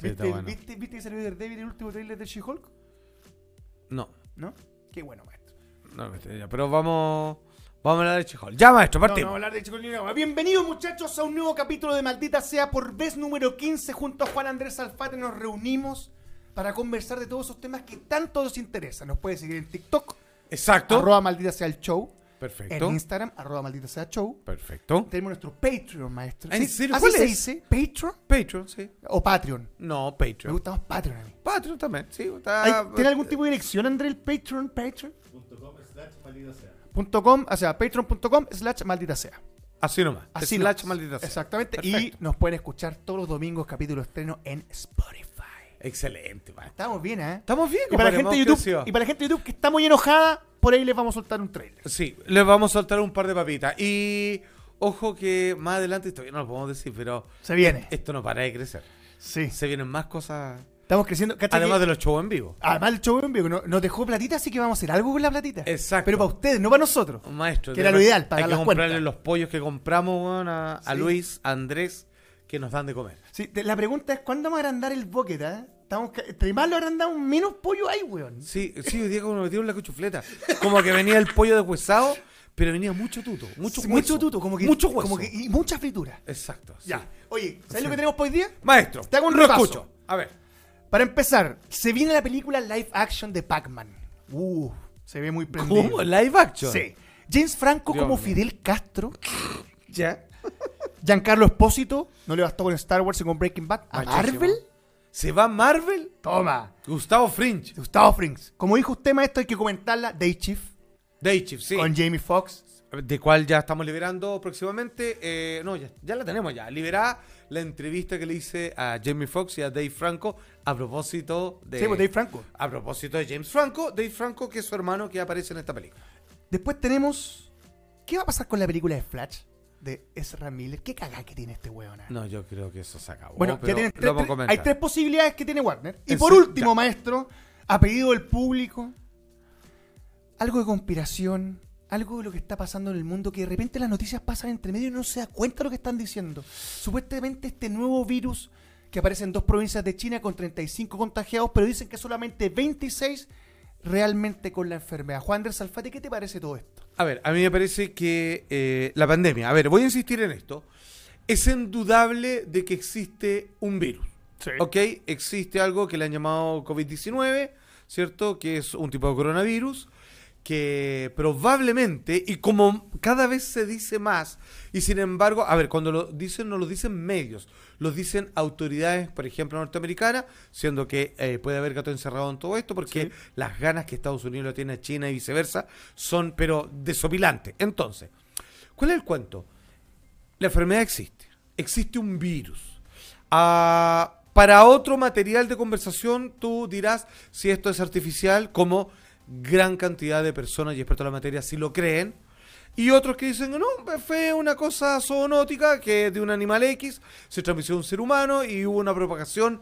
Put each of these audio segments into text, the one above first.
Sí, está ¿Viste, bueno. ¿viste, ¿Viste que salió Daredevil el último trailer de She-Hulk? No, ¿No? Qué bueno, maestro. no, este, pero vamos, vamos a hablar de Chihol. Ya, maestro, No, no partimos. vamos a hablar de She-Hulk ni nada. Bienvenidos, muchachos, a un nuevo capítulo de Maldita Sea por vez número 15. Junto a Juan Andrés Alfate nos reunimos para conversar de todos esos temas que tanto nos interesan. Nos puede seguir en TikTok, Exacto. arroba Maldita Sea el Show. Perfecto. En Instagram, arroba Maldita Sea Show. Perfecto. Tenemos nuestro Patreon, maestro. ¿En serio? ¿Así ¿Cuál se es? dice? ¿Patreon? Patreon, sí. ¿O Patreon? No, Me Patreon. gusta más Patreon a mí. Patreon también, sí. Está, ¿Tiene algún tipo de dirección, André, el Patreon? Patreon. Punto .com, o sea, patreon.com slash maldita sea. Así nomás. Así Slash nomás. maldita sea. Exactamente. Y Perfecto. nos pueden escuchar todos los domingos capítulo estreno en Spotify. Excelente. Estamos bien, ¿eh? Estamos bien, Y para, la gente de YouTube, y para la gente de YouTube que está muy enojada, por ahí les vamos a soltar un trailer. Sí, les vamos a soltar un par de papitas. Y ojo que más adelante, todavía no lo podemos decir, pero Se viene. esto no para de crecer. Sí. Se vienen más cosas, Estamos creciendo. ¿Cacha además que- de los shows en vivo. Además, el show en vivo no- nos dejó platita, así que vamos a hacer algo con la platita. Exacto. Pero para ustedes, no para nosotros. Maestro, Que era lo ideal, pagar Hay que las comprarle cuentas. los pollos que compramos weón, a, a. Luis, a Andrés, que nos dan de comer. Sí, la pregunta es: ¿cuándo vamos a agrandar el bucket? eh? Estamos, entre más lo agrandamos, menos pollo hay, weón. Sí, sí, hoy día como nos metieron la cuchufleta. Como que venía el pollo deshuesado, pero venía mucho tuto, mucho Sí, hueso. mucho tuto, como que, Mucho hueso. como que- y mucha fritura. Exacto. sí. Ya. Oye, ¿sabes Sí. lo que tenemos para hoy día? Maestro, Te hago un repaso. escucho. A ver. Para empezar, se viene la película live action de Pac-Man. Uh, se ve muy prendido. ¿Cómo? ¿Live action? Sí. James Franco Dios como. Fidel Castro. ¿Ya? Giancarlo Espósito. No le bastó con Star Wars y con Breaking Bad. ¿A. Marvel? ¿Se va Marvel? Toma. Gustavo Fringe. Gustavo Frings. Como dijo usted, maestro, hay que comentarla. Day Chief. Day Chief, sí. Con Jamie Foxx. De cual ya estamos liberando próximamente. eh, no, ya, ya la tenemos ya. Liberada la entrevista que le hice a Jamie Foxx y a Dave Franco a propósito de. Sí, pues Dave Franco. A propósito de James Franco. Dave Franco, que es su hermano que aparece en esta película. Después tenemos. ¿Qué va a pasar con la película de Flash? De Ezra Miller. ¿Qué cagada que tiene este weón? ah? No, yo creo que eso se acabó. Bueno, pero tres- tres- hay tres posibilidades que tiene Warner. Y por último, ya. maestro, a pedido del público, algo de conspiración, algo de lo que está pasando en el mundo, que de repente las noticias pasan entre medio y no se da cuenta de lo que están diciendo. Supuestamente este nuevo virus que aparece en dos provincias de China con 35 contagiados, pero dicen que solamente 26 realmente con la enfermedad. Juan Andrés Alfate, ¿qué te parece todo esto? A ver, a mí me parece que eh, la pandemia, a ver, voy a insistir en esto, es indudable de que existe un virus. ¿Ok? Existe algo que le han llamado COVID-19, ¿cierto? Que es un tipo de coronavirus que probablemente, y como cada vez se dice más, y sin embargo, a ver, cuando lo dicen, no lo dicen medios, lo dicen autoridades, por ejemplo, norteamericanas, siendo que eh, puede haber gato encerrado en todo esto, porque Sí. las ganas que Estados Unidos lo tiene a China y viceversa son, pero desopilantes. Entonces, ¿cuál es el cuento? La enfermedad existe, existe un virus. Ah, para otro material de conversación, tú dirás si esto es artificial, como gran cantidad de personas y expertos en la materia sí lo creen. Y otros que dicen, no, fue una cosa zoonótica que de un animal X se transmitió a un ser humano y hubo una propagación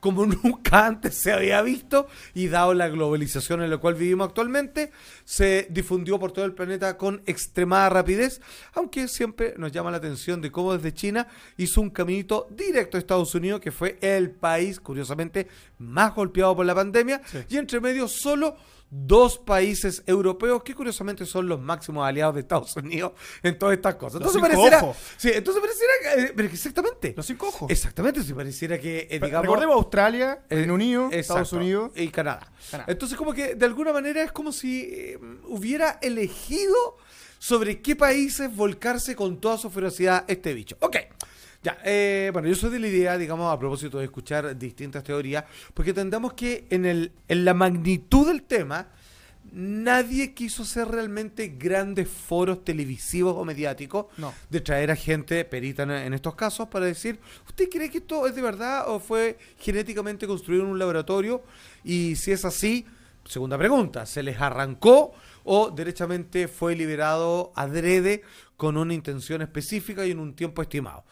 como nunca antes se había visto y dado la globalización en la cual vivimos actualmente, se difundió por todo el planeta con extremada rapidez, aunque siempre nos llama la atención de cómo desde China hizo un caminito directo a Estados Unidos, que fue el país, curiosamente, más golpeado por la pandemia, Sí. y entre medio solo dos países europeos que curiosamente son los máximos aliados de Estados Unidos en todas estas cosas. Entonces pareciera, ojos. sí, entonces pareciera que, eh, que exactamente. Los cinco ojos. Exactamente, si pareciera que, eh, digamos... Recordemos Australia, eh, Reino Unido, exacto, Estados Unidos. y Canadá. Canadá. Entonces como que de alguna manera es como si eh, hubiera elegido sobre qué países volcarse con toda su ferocidad este bicho. Ok. Ya, eh, bueno, yo soy de la idea, digamos, a propósito de escuchar distintas teorías, porque entendamos que en, el, en la magnitud del tema, nadie quiso hacer realmente grandes foros televisivos o mediáticos No. de traer a gente perita en, en estos casos para decir, ¿usted cree que esto es de verdad o fue genéticamente construido en un laboratorio? Y si es así, segunda pregunta, ¿se les arrancó o derechamente fue liberado adrede con una intención específica y en un tiempo estimado?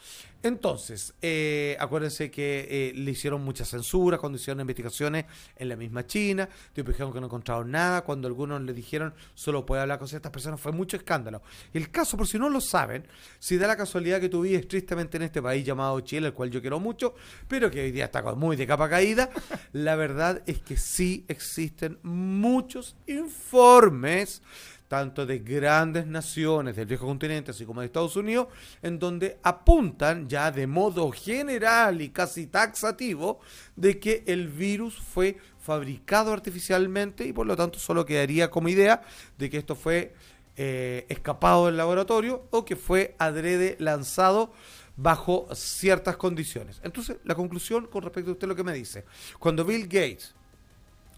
Entonces, eh, acuérdense que eh, le hicieron muchas censuras cuando hicieron investigaciones en la misma China, dijeron que no encontraron nada, cuando algunos le dijeron solo puede hablar con ciertas personas, fue mucho escándalo. El caso, por si no lo saben, si da la casualidad que tú vives tristemente en este país llamado Chile, el cual yo quiero mucho, pero que hoy día está muy de capa caída, la verdad es que sí existen muchos informes tanto de grandes naciones del viejo continente, así como de Estados Unidos, en donde apuntan ya de modo general y casi taxativo de que el virus fue fabricado artificialmente y por lo tanto solo quedaría como idea de que esto fue eh, escapado del laboratorio o que fue adrede lanzado bajo ciertas condiciones. Entonces, la conclusión con respecto a usted lo que me dice, cuando Bill Gates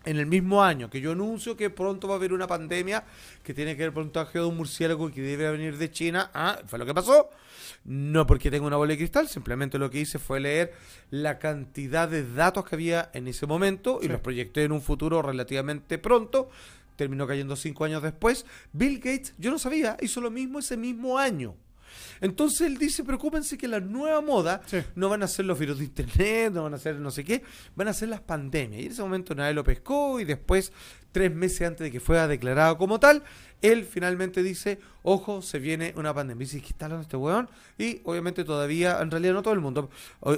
en el mismo año que yo anuncio que pronto va a haber una pandemia que tiene que ver con un contagio de un murciélago que debe venir de China, ah, fue lo que pasó. No porque tengo una bola de cristal, simplemente lo que hice fue leer la cantidad de datos que había en ese momento y los proyecté en un futuro relativamente pronto. Terminó cayendo cinco años después. Bill Gates, yo no sabía, hizo lo mismo ese mismo año. Entonces él dice, preocúpense que la nueva moda no van a ser los virus de internet, no van a ser no sé qué, van a ser las pandemias. Y en ese momento nadie lo pescó y después, tres meses antes de que fuera declarado como tal, él finalmente dice, ojo, se viene una pandemia. Y dice, ¿qué está hablando este weón? Y obviamente todavía, en realidad no todo el mundo.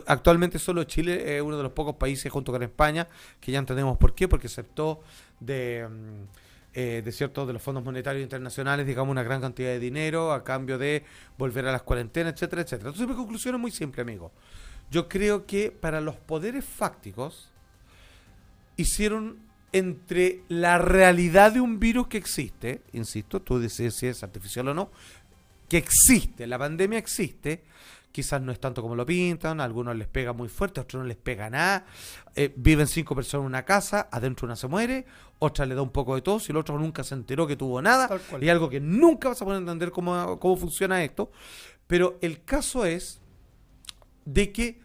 Actualmente solo Chile es uno de los pocos países junto con España, que ya entendemos por qué, porque aceptó de... Mm, eh, de ciertos de los fondos monetarios internacionales, digamos, una gran cantidad de dinero a cambio de volver a las cuarentenas, etcétera, etcétera. Entonces mi conclusión es muy simple, amigo. Yo creo que para los poderes fácticos hicieron entre la realidad de un virus que existe, insisto, tú dices si es artificial o no, que existe, la pandemia existe, quizás no es tanto como lo pintan, a algunos les pega muy fuerte, a otros no les pega nada. Eh, viven cinco personas en una casa, adentro una se muere, otra le da un poco de tos y el otro nunca se enteró que tuvo nada. Y algo que nunca vas a poder entender cómo, cómo funciona esto. Pero el caso es de que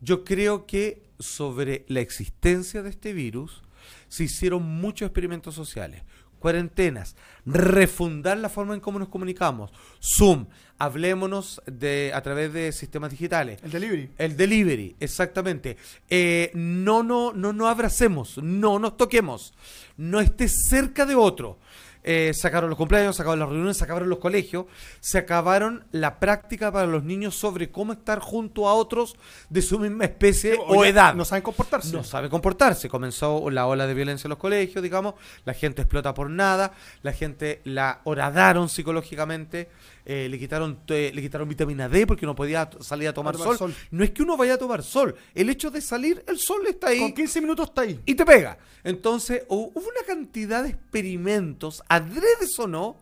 yo creo que sobre la existencia de este virus se hicieron muchos experimentos sociales cuarentenas, refundar la forma en cómo nos comunicamos, Zoom, hablémonos de a través de sistemas digitales. El delivery. El delivery, exactamente. Eh, no, no, no, no abracemos, no nos toquemos, no estés cerca de otro. Eh, sacaron los cumpleaños, sacaron las reuniones, se acabaron los colegios, se acabaron la práctica para los niños sobre cómo estar junto a otros de su misma especie o, edad. No saben comportarse. No sabe comportarse. Comenzó la ola de violencia en los colegios, digamos, la gente explota por nada, la gente la horadaron psicológicamente. Eh, le quitaron le quitaron vitamina D porque no podía salir a tomar, sol. No es que uno vaya a tomar sol, el hecho de salir, el sol está ahí. Con 15 minutos está ahí. Y te pega. Entonces, hubo una cantidad de experimentos, adredes o no,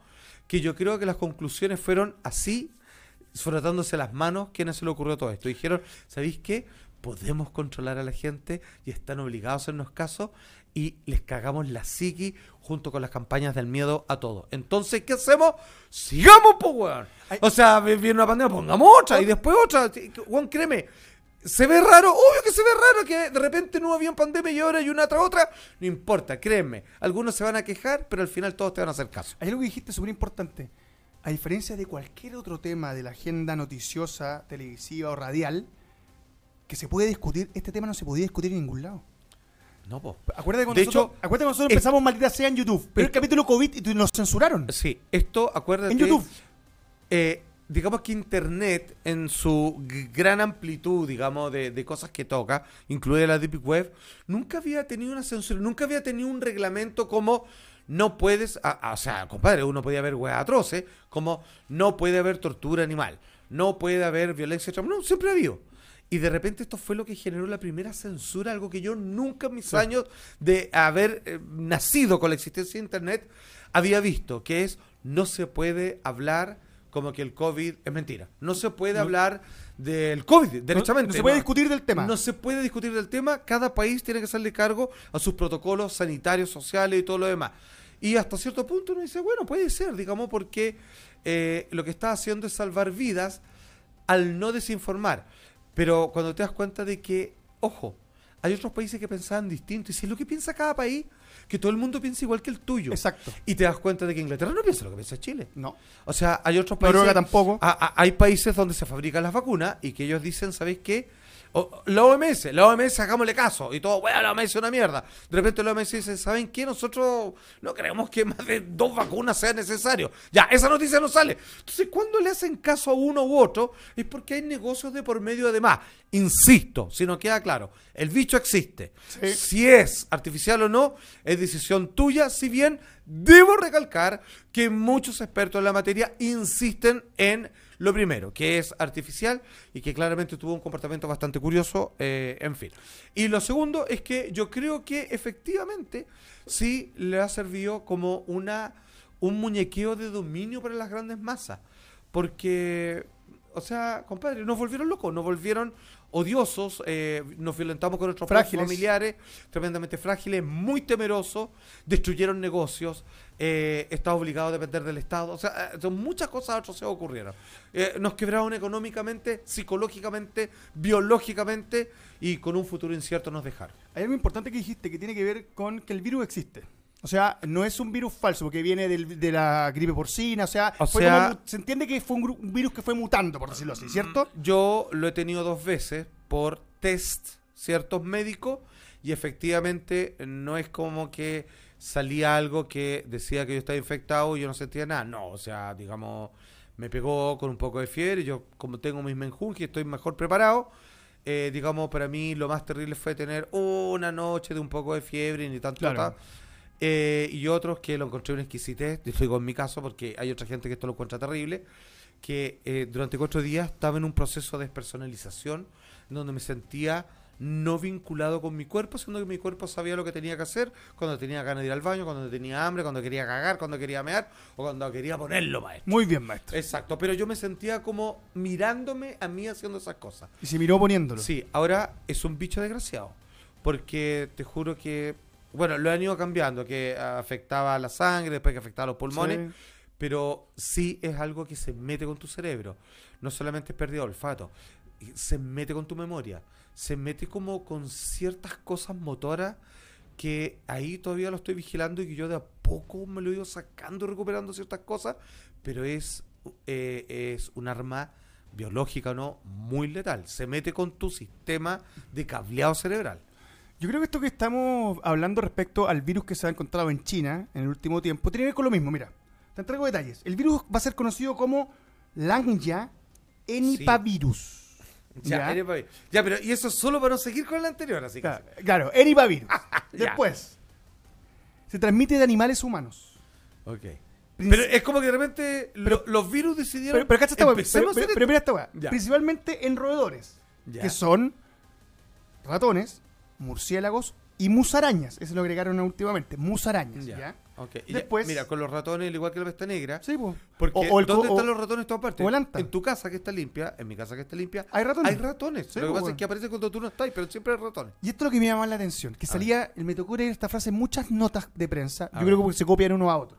que yo creo que las conclusiones fueron así, frotándose las manos, quienes se le ocurrió todo esto. Dijeron, ¿sabéis qué? Podemos controlar a la gente y están obligados a hacernos caso y les cagamos la psiqui junto con las campañas del miedo a todo. Entonces, ¿qué hacemos? Sigamos, pues, weón. O sea, viene una pandemia, pongamos otra y después otra. Juan, créeme, se ve raro, obvio que se ve raro que de repente no había pandemia y ahora hay una tras otra. No importa, créeme. Algunos se van a quejar, pero al final todos te van a hacer caso. Hay algo que dijiste súper importante. A diferencia de cualquier otro tema de la agenda noticiosa, televisiva o radial, que se puede discutir, este tema no se podía discutir en ningún lado. No, po. Acuérdate cuando, nosotros, hecho, acuérdate nosotros empezamos Maldita Sea en YouTube. Pero el capítulo COVID y nos censuraron. Sí, esto, acuérdate. En YouTube. Eh, digamos que Internet, en su gran amplitud, digamos, de, cosas que toca, incluye la Deep Web, nunca había tenido una censura, nunca había tenido un reglamento como no puedes. o sea, compadre, uno podía haber web atroces, como no puede haber tortura animal, no puede haber violencia. No, siempre ha habido. Y de repente esto fue lo que generó la primera censura, algo que yo nunca en mis años de haber eh, nacido con la existencia de Internet había visto, que es no se puede hablar como que el COVID es mentira. No se puede hablar del COVID, derechamente. No, se puede discutir del tema. No se puede discutir del tema. Cada país tiene que hacerle cargo a sus protocolos sanitarios, sociales y todo lo demás. Y hasta cierto punto uno dice, bueno, puede ser, digamos, porque eh, lo que está haciendo es salvar vidas al no desinformar. Pero cuando te das cuenta de que, ojo, hay otros países que pensaban distinto. Y si es lo que piensa cada país, que todo el mundo piensa igual que el tuyo. Exacto. Y te das cuenta de que Inglaterra no piensa lo que piensa Chile. No. O sea, hay otros países. Noruega tampoco. a- a- hay países donde se fabrican las vacunas y que ellos dicen, ¿sabéis qué? O- la OMS, la OMS, hagámosle caso. Y todo, bueno, la OMS es una mierda. De repente la OMS dice, ¿saben qué? Nosotros no creemos que más de dos vacunas sea necesario. Ya, esa noticia no sale. Entonces, cuando le hacen caso a uno u otro, es porque hay negocios de por medio además. Insisto, si no queda claro, el bicho existe. Sí. Si es artificial o no, es decisión tuya, si bien debo recalcar que muchos expertos en la materia insisten en lo primero, que es artificial y que claramente tuvo un comportamiento bastante curioso, eh, en fin. Y lo segundo es que yo creo que efectivamente sí le ha servido como una un muñequeo de dominio para las grandes masas, porque o sea, compadre, nos volvieron locos, nos volvieron odiosos, eh, nos violentamos con nuestros Frágiles. familiares, tremendamente frágiles, muy temerosos, destruyeron negocios, eh, está obligado a depender del Estado, o sea, eh, son muchas cosas se ocurrieron. Eh, nos quebraron económicamente, psicológicamente, biológicamente y con un futuro incierto nos dejaron. Hay algo importante que dijiste que tiene que ver con que el virus existe. O sea, no es un virus falso porque viene del- de la gripe porcina. O sea, O fue sea- como mu- se entiende que fue un, un virus que fue mutando, por decirlo así, ¿cierto? Yo lo he tenido dos veces por test ciertos médicos y efectivamente no es como que salía algo que decía que yo estaba infectado y yo no sentía nada. No, o sea, digamos, me pegó con un poco de fiebre. Yo, como tengo mis menjunjes, estoy mejor preparado. eh, digamos, para mí lo más terrible fue tener una noche de un poco de fiebre y ni tanto. Claro. Eh, y otros que lo encontré una exquisitez. Yo digo en mi caso porque hay otra gente que esto lo encuentra terrible que eh, durante cuatro días estaba en un proceso de despersonalización donde me sentía no vinculado con mi cuerpo, sino que mi cuerpo sabía lo que tenía que hacer cuando tenía ganas de ir al baño, cuando tenía hambre, cuando quería cagar, cuando quería mear o cuando quería ponerlo, maestro. Muy bien, maestro. Exacto, pero yo me sentía como mirándome a mí haciendo esas cosas. Y se miró poniéndolo. Sí, ahora es un bicho desgraciado. Porque te juro que, bueno, lo han ido cambiando, que afectaba la sangre, después que afectaba los pulmones, Sí. pero sí es algo que se mete con tu cerebro. No solamente es pérdida de olfato, se mete con tu memoria, se mete como con ciertas cosas motoras que ahí todavía lo estoy vigilando y que yo de a poco me lo he ido sacando y recuperando ciertas cosas, pero es, eh, es un arma biológica o no muy letal. Se mete con tu sistema de cableado cerebral. Yo creo que esto que estamos hablando respecto al virus que se ha encontrado en China en el último tiempo tiene que ver con lo mismo. Mira, te entrego detalles. El virus va a ser conocido como Langya enipavirus. Ya, Ya. pero y eso solo para no seguir con el anterior, así que. Claro, enipavirus. Ya. Después, se transmite de animales humanos. Ok. Pero es como que de repente lo- los virus decidieron. Pero, pero weá, empecemos pero, pero- pero mira esta. Principalmente en roedores, Ya. que son ratones, murciélagos y musarañas. Eso lo agregaron últimamente. Musarañas, Ya. ¿ya? Ok. Y Después- ya, mira, con los ratones, al igual que la pesta negra. Sí, pues. Porque O- o el co- ¿dónde o- están los ratones en todas partes? En tu casa que está limpia, en mi casa que está limpia, Hay ratones. hay ratones. Sí, Lo que pasa bueno. es que aparece cuando tú no estás, pero siempre hay ratones. Y esto es lo que me llama la atención, que A salía, me tocó leer esta frase en muchas notas de prensa, A yo ver. creo que se copian uno a otro.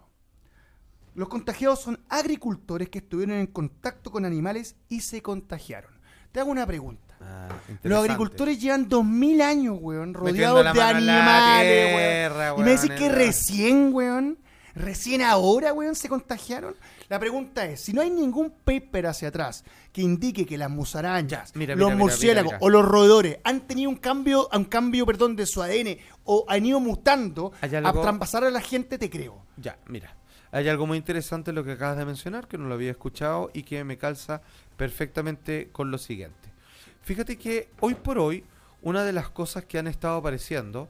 Los contagiados son agricultores que estuvieron en contacto con animales y se contagiaron. Te hago una pregunta. Ah, Los agricultores llevan 2000 años, weón, rodeados de animales, tierra, weón. Y me weón, decís en que recién, weón, recién ahora, weón, se contagiaron. La pregunta es, si no hay ningún paper hacia atrás que indique que las musarañas, mira, los mira, murciélagos mira, o los roedores han tenido un cambio, un cambio, perdón, de su ADN o han ido mutando a traspasar a la gente, te creo. Ya, mira. Hay algo muy interesante en lo que acabas de mencionar, que no lo había escuchado y que me calza perfectamente con lo siguiente. Fíjate que hoy por hoy, una de las cosas que han estado apareciendo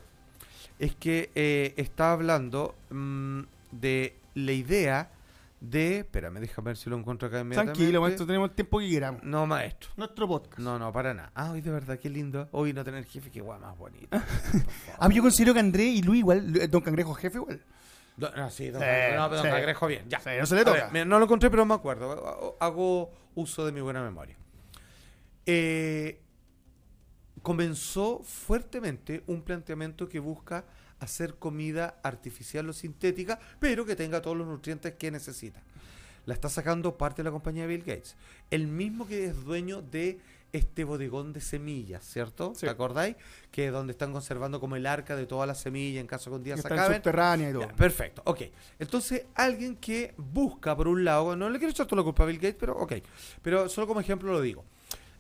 es que eh, está hablando mm, de la idea de... Espérame, déjame ver si lo encuentro acá inmediatamente. Tranquilo, maestro, tenemos el tiempo que queramos. No, maestro. Nuestro podcast. No, no, para nada. Ah, hoy de verdad, qué lindo. Hoy no tener jefe, qué guay más bonito. Ah, yo considero que André y Luis igual, eh, Don Cangrejo jefe igual. No, no, sí, don, Sí, no, don sí. Cangrejo bien, ya. Sí, no se le A toca. ver, mira, no lo encontré, pero me acuerdo. Hago uso de mi buena memoria. Eh, comenzó fuertemente un planteamiento que busca hacer comida artificial o sintética, pero que tenga todos los nutrientes que necesita. La está sacando parte de la compañía de Bill Gates. El mismo que es dueño de este bodegón de semillas, ¿cierto? Sí. ¿Te acordáis? Que es donde están conservando como el arca de todas las semillas en caso que un día se acaben. subterránea y todo. Ya, perfecto, ok. Entonces, alguien que busca, por un lado, no le quiero echar toda la culpa a Bill Gates, pero ok. Pero solo como ejemplo lo digo.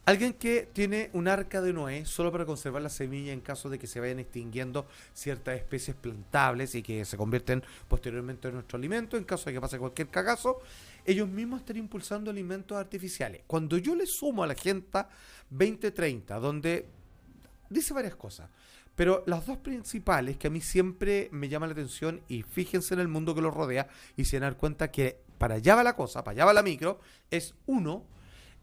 Alguien que tiene un arca de Noé solo para conservar la semilla en caso de que se vayan extinguiendo ciertas especies plantables y que se convierten posteriormente en nuestro alimento, en caso de que pase cualquier cagazo, ellos mismos están impulsando alimentos artificiales. Cuando yo le sumo a la Agenda 2030, donde dice varias cosas, pero las dos principales que a mí siempre me llaman la atención y fíjense en el mundo que los rodea y se dan cuenta que para allá va la cosa, para allá va la micro, es uno,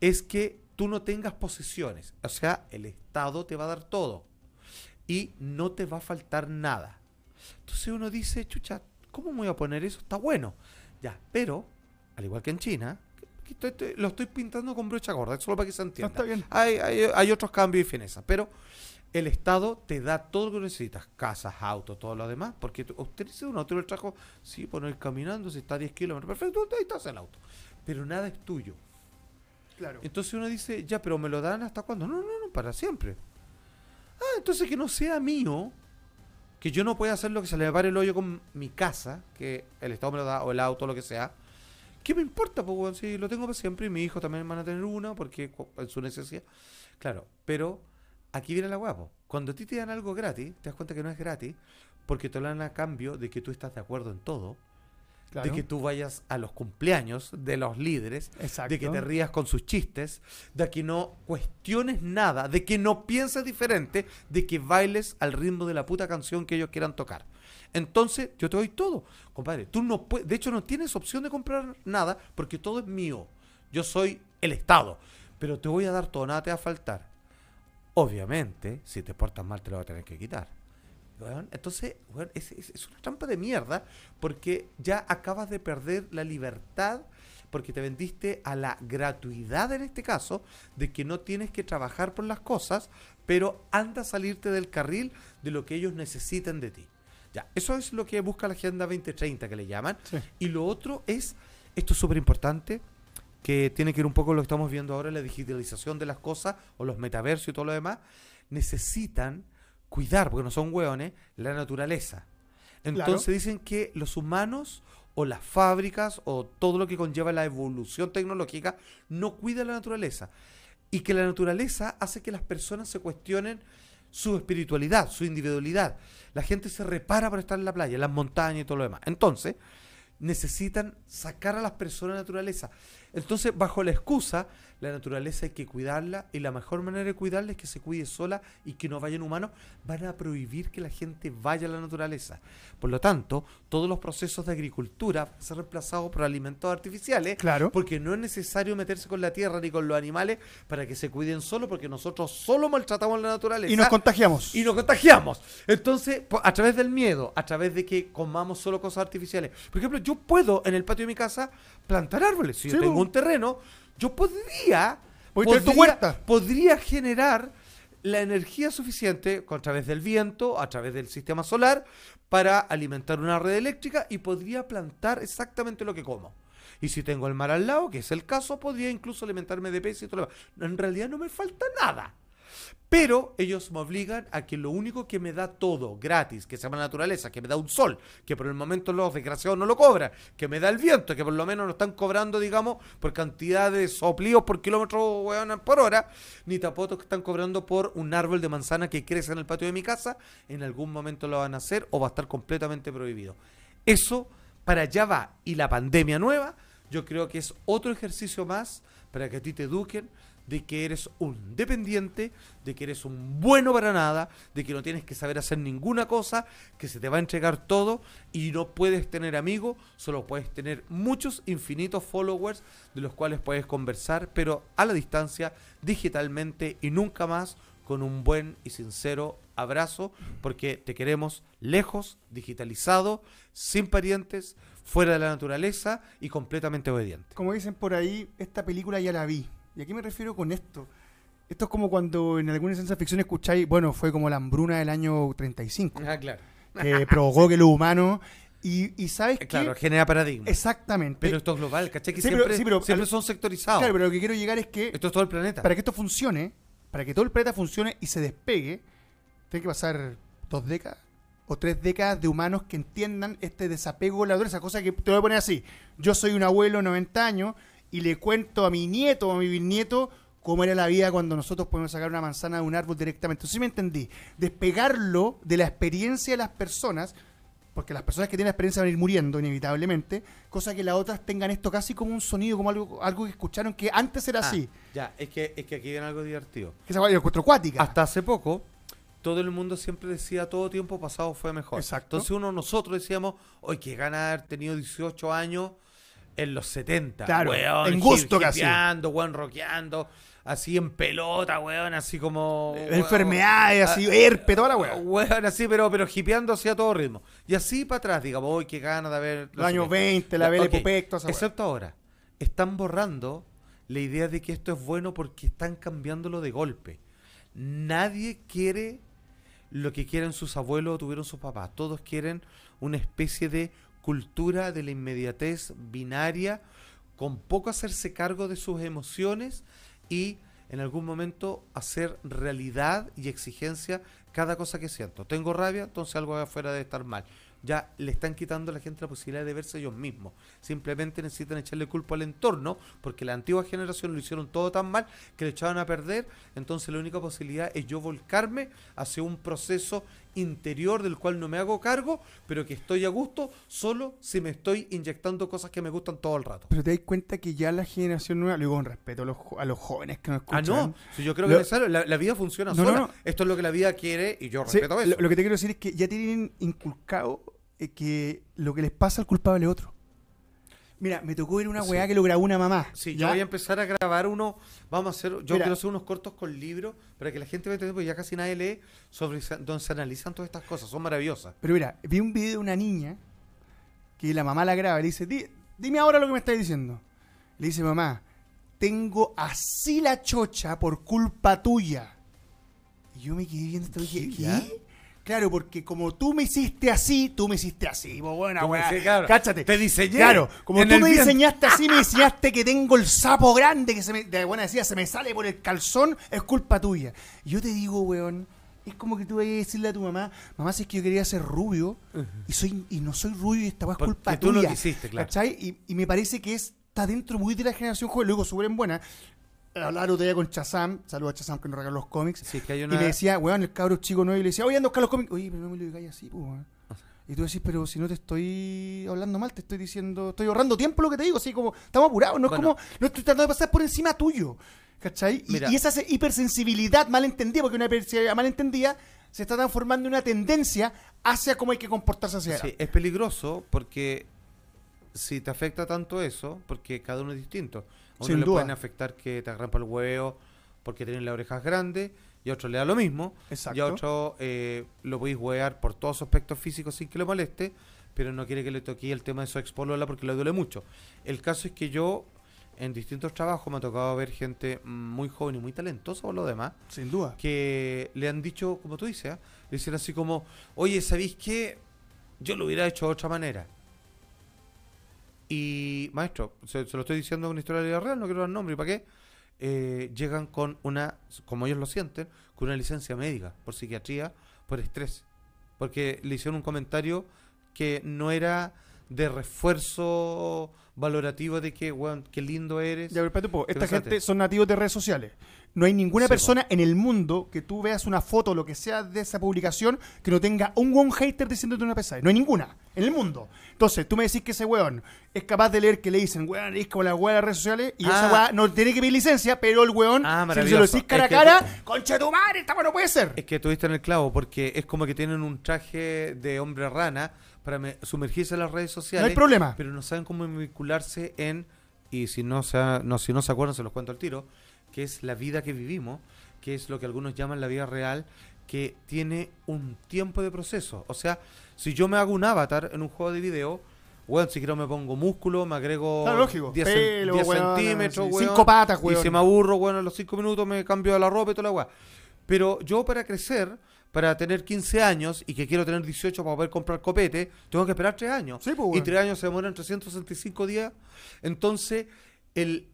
es que tú no tengas posesiones, o sea, el Estado te va a dar todo y no te va a faltar nada. Entonces uno dice, chucha, ¿cómo me voy a poner eso? Está bueno. Ya, pero, al igual que en China, que estoy- estoy- lo estoy pintando con brocha gorda, solo para que se No, entienda. está bien. Hay, hay, hay otros cambios y finezas, pero el Estado te da todo lo que necesitas, casas, autos, todo lo demás, porque tú- usted dice un auto el trajo, sí, poner caminando, si está a 10 kilómetros, perfecto, ahí estás el auto, pero nada es tuyo. Entonces uno dice, ya, pero ¿me lo dan hasta cuándo? No, no, no, para siempre. Ah, entonces que no sea mío, que yo no pueda hacer lo que se le pare el hoyo con mi casa, que el Estado me lo da, o el auto, lo que sea. ¿Qué me importa? Pues, si lo tengo para siempre y mi hijo también van a tener una, porque en su necesidad. Claro, pero aquí viene la guapo. Cuando a ti te dan algo gratis, te das cuenta que no es gratis, porque te lo dan a cambio de que tú estás de acuerdo en todo, claro. de que tú vayas a los cumpleaños de los líderes, Exacto. de que te rías con sus chistes, de que no cuestiones nada, de que no pienses diferente, de que bailes al ritmo de la puta canción que ellos quieran tocar. Entonces, yo te doy todo, compadre. Tú no puedes, de hecho, no tienes opción de comprar nada porque todo es mío. Yo soy el Estado, pero te voy a dar todo, nada te va a faltar. Obviamente, si te portas mal, te lo va a tener que quitar. Weón, entonces, weón, es, es- es una trampa de mierda porque ya acabas de perder la libertad porque te vendiste a la gratuidad en este caso de que no tienes que trabajar por las cosas, pero anda a salirte del carril de lo que ellos necesitan de ti. Ya, eso es lo que busca la Agenda 2030 que le llaman. Sí. Y lo otro es, esto es súper importante, que tiene que ver un poco con lo que estamos viendo ahora, la digitalización de las cosas, o los metaversos y todo lo demás, necesitan cuidar, porque no son hueones, la naturaleza. Entonces Claro. dicen que los humanos o las fábricas o todo lo que conlleva la evolución tecnológica no cuida la naturaleza. Y que la naturaleza hace que las personas se cuestionen su espiritualidad, su individualidad. La gente se repara por estar en la playa, en las montañas y todo lo demás. Entonces, necesitan sacar a las personas de la naturaleza. Entonces, bajo la excusa, la naturaleza hay que cuidarla y la mejor manera de cuidarla es que se cuide sola y que no vayan humanos, van a prohibir que la gente vaya a la naturaleza. Por lo tanto, todos los procesos de agricultura van a ser reemplazados por alimentos artificiales Claro. porque no es necesario meterse con la tierra ni con los animales para que se cuiden solo porque nosotros solo maltratamos la naturaleza Y nos contagiamos. y nos contagiamos. Entonces, a través del miedo, a través de que comamos solo cosas artificiales. Por ejemplo, yo puedo en el patio de mi casa plantar árboles. Si Sí, yo tengo. Un terreno, yo podría, tener tu podría, huerta. podría generar la energía suficiente a través del viento, a través del sistema solar, para alimentar una red eléctrica y podría plantar exactamente lo que como. Y si tengo el mar al lado, que es el caso, podría incluso alimentarme de peces y todo lo demás. En realidad no me falta nada. Pero ellos me obligan a que lo único que me da todo gratis, que se llama naturaleza, que me da un sol, que por el momento los desgraciados no lo cobran, que me da el viento, que por lo menos no están cobrando, digamos, por cantidad de soplíos por kilómetro por hora, ni tampoco están cobrando por un árbol de manzana que crece en el patio de mi casa, en algún momento lo van a hacer o va a estar completamente prohibido. Eso para allá va. Y la pandemia nueva, yo creo que es otro ejercicio más para que a ti te eduquen de que eres un dependiente, de que eres un bueno para nada, de que no tienes que saber hacer ninguna cosa, que se te va a entregar todo y no puedes tener amigos, solo puedes tener muchos infinitos followers de los cuales puedes conversar, pero a la distancia, digitalmente y nunca más con un buen y sincero abrazo, porque te queremos lejos, digitalizado, sin parientes, fuera de la naturaleza y completamente obediente. Como dicen por ahí, esta película ya la vi. ¿Y a qué me refiero con esto? Esto es como cuando en alguna ciencia ficción escucháis, bueno, fue como la hambruna del año 35, Ah, claro. que provocó que los humanos... Y, y ¿sabes qué? Claro, genera paradigma. Exactamente. Pero esto es global, ¿cachai? Que Sí, pero- siempre, sí, pero- siempre son sectorizados. Claro, pero lo que quiero llegar es que Esto es todo el planeta. para que esto funcione, para que todo el planeta funcione y se despegue, tiene que pasar dos décadas o tres décadas de humanos que entiendan este desapego de la naturaleza. Cosa que te voy a poner así. Yo soy un abuelo de 90 años y le cuento a mi nieto o a mi bisnieto cómo era la vida cuando nosotros podemos sacar una manzana de un árbol directamente. Sí me entendí. Despegarlo de la experiencia de las personas, porque las personas que tienen experiencia van a ir muriendo inevitablemente, cosa que las otras tengan esto casi como un sonido, como algo, algo que escucharon que antes era Ah, así. Ya, es que, es que aquí viene algo divertido. Que esa yo encuentro cuática. Hasta hace poco, todo el mundo siempre decía todo tiempo pasado fue mejor. Exacto. Entonces uno nosotros decíamos, hoy que gana haber tenido 18 años en los 70. Claro, weón, en gusto casi. weón, rockeando, así en pelota, weón, así como... weón, Enfermedades, así, ah, herpe, toda la wea. Weón, así, pero, pero hipeando así a todo ritmo. Y así para atrás, digamos, hoy que gana de haber... Los años 20, la Belle ok. Époque, toda esa wea. Excepto ahora. Están borrando la idea de que esto es bueno porque están cambiándolo de golpe. Nadie quiere lo que quieren sus abuelos o tuvieron sus papás. Todos quieren una especie de cultura de la inmediatez binaria, con poco hacerse cargo de sus emociones y en algún momento hacer realidad y exigencia cada cosa que siento. Tengo rabia, entonces algo afuera debe estar mal. Ya le están quitando a la gente la posibilidad de verse ellos mismos. Simplemente necesitan echarle culpa al entorno, porque la antigua generación lo hicieron todo tan mal que le echaban a perder. Entonces la única posibilidad es yo volcarme hacia un proceso interior del cual no me hago cargo, pero que estoy a gusto solo si me estoy inyectando cosas que me gustan todo el rato. Pero te das cuenta que ya la generación nueva, lo digo con respeto a los, jo- a los jóvenes que nos Ah, escuchan. no. Si yo creo Lo- que necesario, la, la vida funciona No, no, sola. no. Esto es lo que la vida quiere y yo Sí, respeto eso. lo, lo que te quiero decir es que ya tienen inculcado eh, que lo que les pasa al culpable es otro. Mira, me tocó ver una Sí. weá que lo grabó una mamá. Sí, ¿ya? yo voy a empezar a grabar uno. Vamos a hacer. Yo Mira. quiero hacer unos cortos con libros para que la gente vea entender, porque ya casi nadie lee sobre donde se analizan todas estas cosas. Son maravillosas. Pero mira, vi un video de una niña que la mamá la graba y le dice, "Di- dime ahora lo que me estás diciendo. Le dice, mamá, tengo así la chocha por culpa tuya. Y yo me quedé viendo esto y dije, ¿Qué? ¿qué? Claro, porque como tú me hiciste así, tú me hiciste así. Buena, weá. claro, Cáchate. te diseñé Claro, como tú me diseñaste así, me diseñaste que tengo el sapo grande que se me, de buena decía, se me sale por el calzón, es culpa tuya. Y yo te digo, weón, es como que tú vayas a decirle a tu mamá, mamá, si es que yo quería ser rubio y soy y no soy rubio y esta weá es Porque culpa tú tuya. quisiste, claro. ¿Cachai? Y, y me parece que es- está dentro muy de la generación joven, luego súper en buena. Hablar otro día con Chazam, saludos a Chazam que nos regaló los cómics. Sí, que hay Y le decía, weón, el cabro chico nuevo, y le decía, oye, ando a buscar los cómics. Oye, pero no me lo digáis así, pues, weón. Y tú decís, pero si no te estoy hablando mal, te estoy diciendo, estoy ahorrando tiempo lo que te digo, así como, estamos apurados, no es como, no estoy tratando de pasar por encima tuyo. ¿Cachai? Y, y esa se- hipersensibilidad malentendida, porque una hipersensibilidad malentendida se está transformando en una tendencia hacia cómo hay que comportarse hacia Sí, es peligroso porque si te afecta tanto eso, porque cada uno es distinto. A uno Sin le duda. pueden afectar que te agarran por el huevo porque tienen las orejas grandes, y a otro le da lo mismo. Exacto. Y a otro eh, lo podéis huear por todos sus aspectos físicos sin que le moleste, pero no quiere que le toque el tema de su expolola porque le duele mucho. El caso es que yo, en distintos trabajos, me ha tocado ver gente muy joven y muy talentosa por lo demás, Sin duda. que le han dicho, como tú dices, ¿ah? le dicen así como, oye, ¿sabéis qué? Yo lo hubiera hecho de otra manera. Y, maestro, se, se lo estoy diciendo con una historia de la vida real, no quiero dar nombre, ¿y para qué? Eh, llegan con una, como ellos lo sienten, con una licencia médica por psiquiatría, por estrés. Porque le hicieron un comentario que no era de refuerzo valorativo de que, weón, qué lindo eres. Ya, pero poco. Esta gente son nativos de redes sociales. No hay ninguna Sí, po. persona en el mundo que tú veas una foto o lo que sea de esa publicación que no tenga un one hater diciéndote una pesada. No hay ninguna en el mundo. Entonces, tú me decís que ese weón es capaz de leer que le dicen, weón, eres como la weá de las redes sociales y esa Ah. weá no tiene que pedir licencia, pero el weón, Ah, si se lo decís cara a Es que cara, tú- concha de tu madre, esta no puede ser. Es que tuviste en el clavo, porque es como que tienen un traje de hombre rana para me- sumergirse en las redes sociales. No hay problema. Pero no saben cómo vincularse en, y si no, se, no, si no se acuerdan, se los cuento al tiro, que es la vida que vivimos, que es lo que algunos llaman la vida real, que tiene un tiempo de proceso. O sea, si yo me hago un avatar en un juego de video, bueno, si quiero me pongo músculo, me agrego Claro, lógico. 10, cen- Pelo, 10 weón, centímetros, sí, weón, cinco patas, y weón. si me aburro, bueno, a los 5 minutos me cambio la ropa y toda la weá. Pero yo para crecer, para tener 15 años y que quiero tener 18 para poder comprar copete, tengo que esperar 3 años. Sí, pues, y weón. 3 años se demoran 365 días. Entonces, el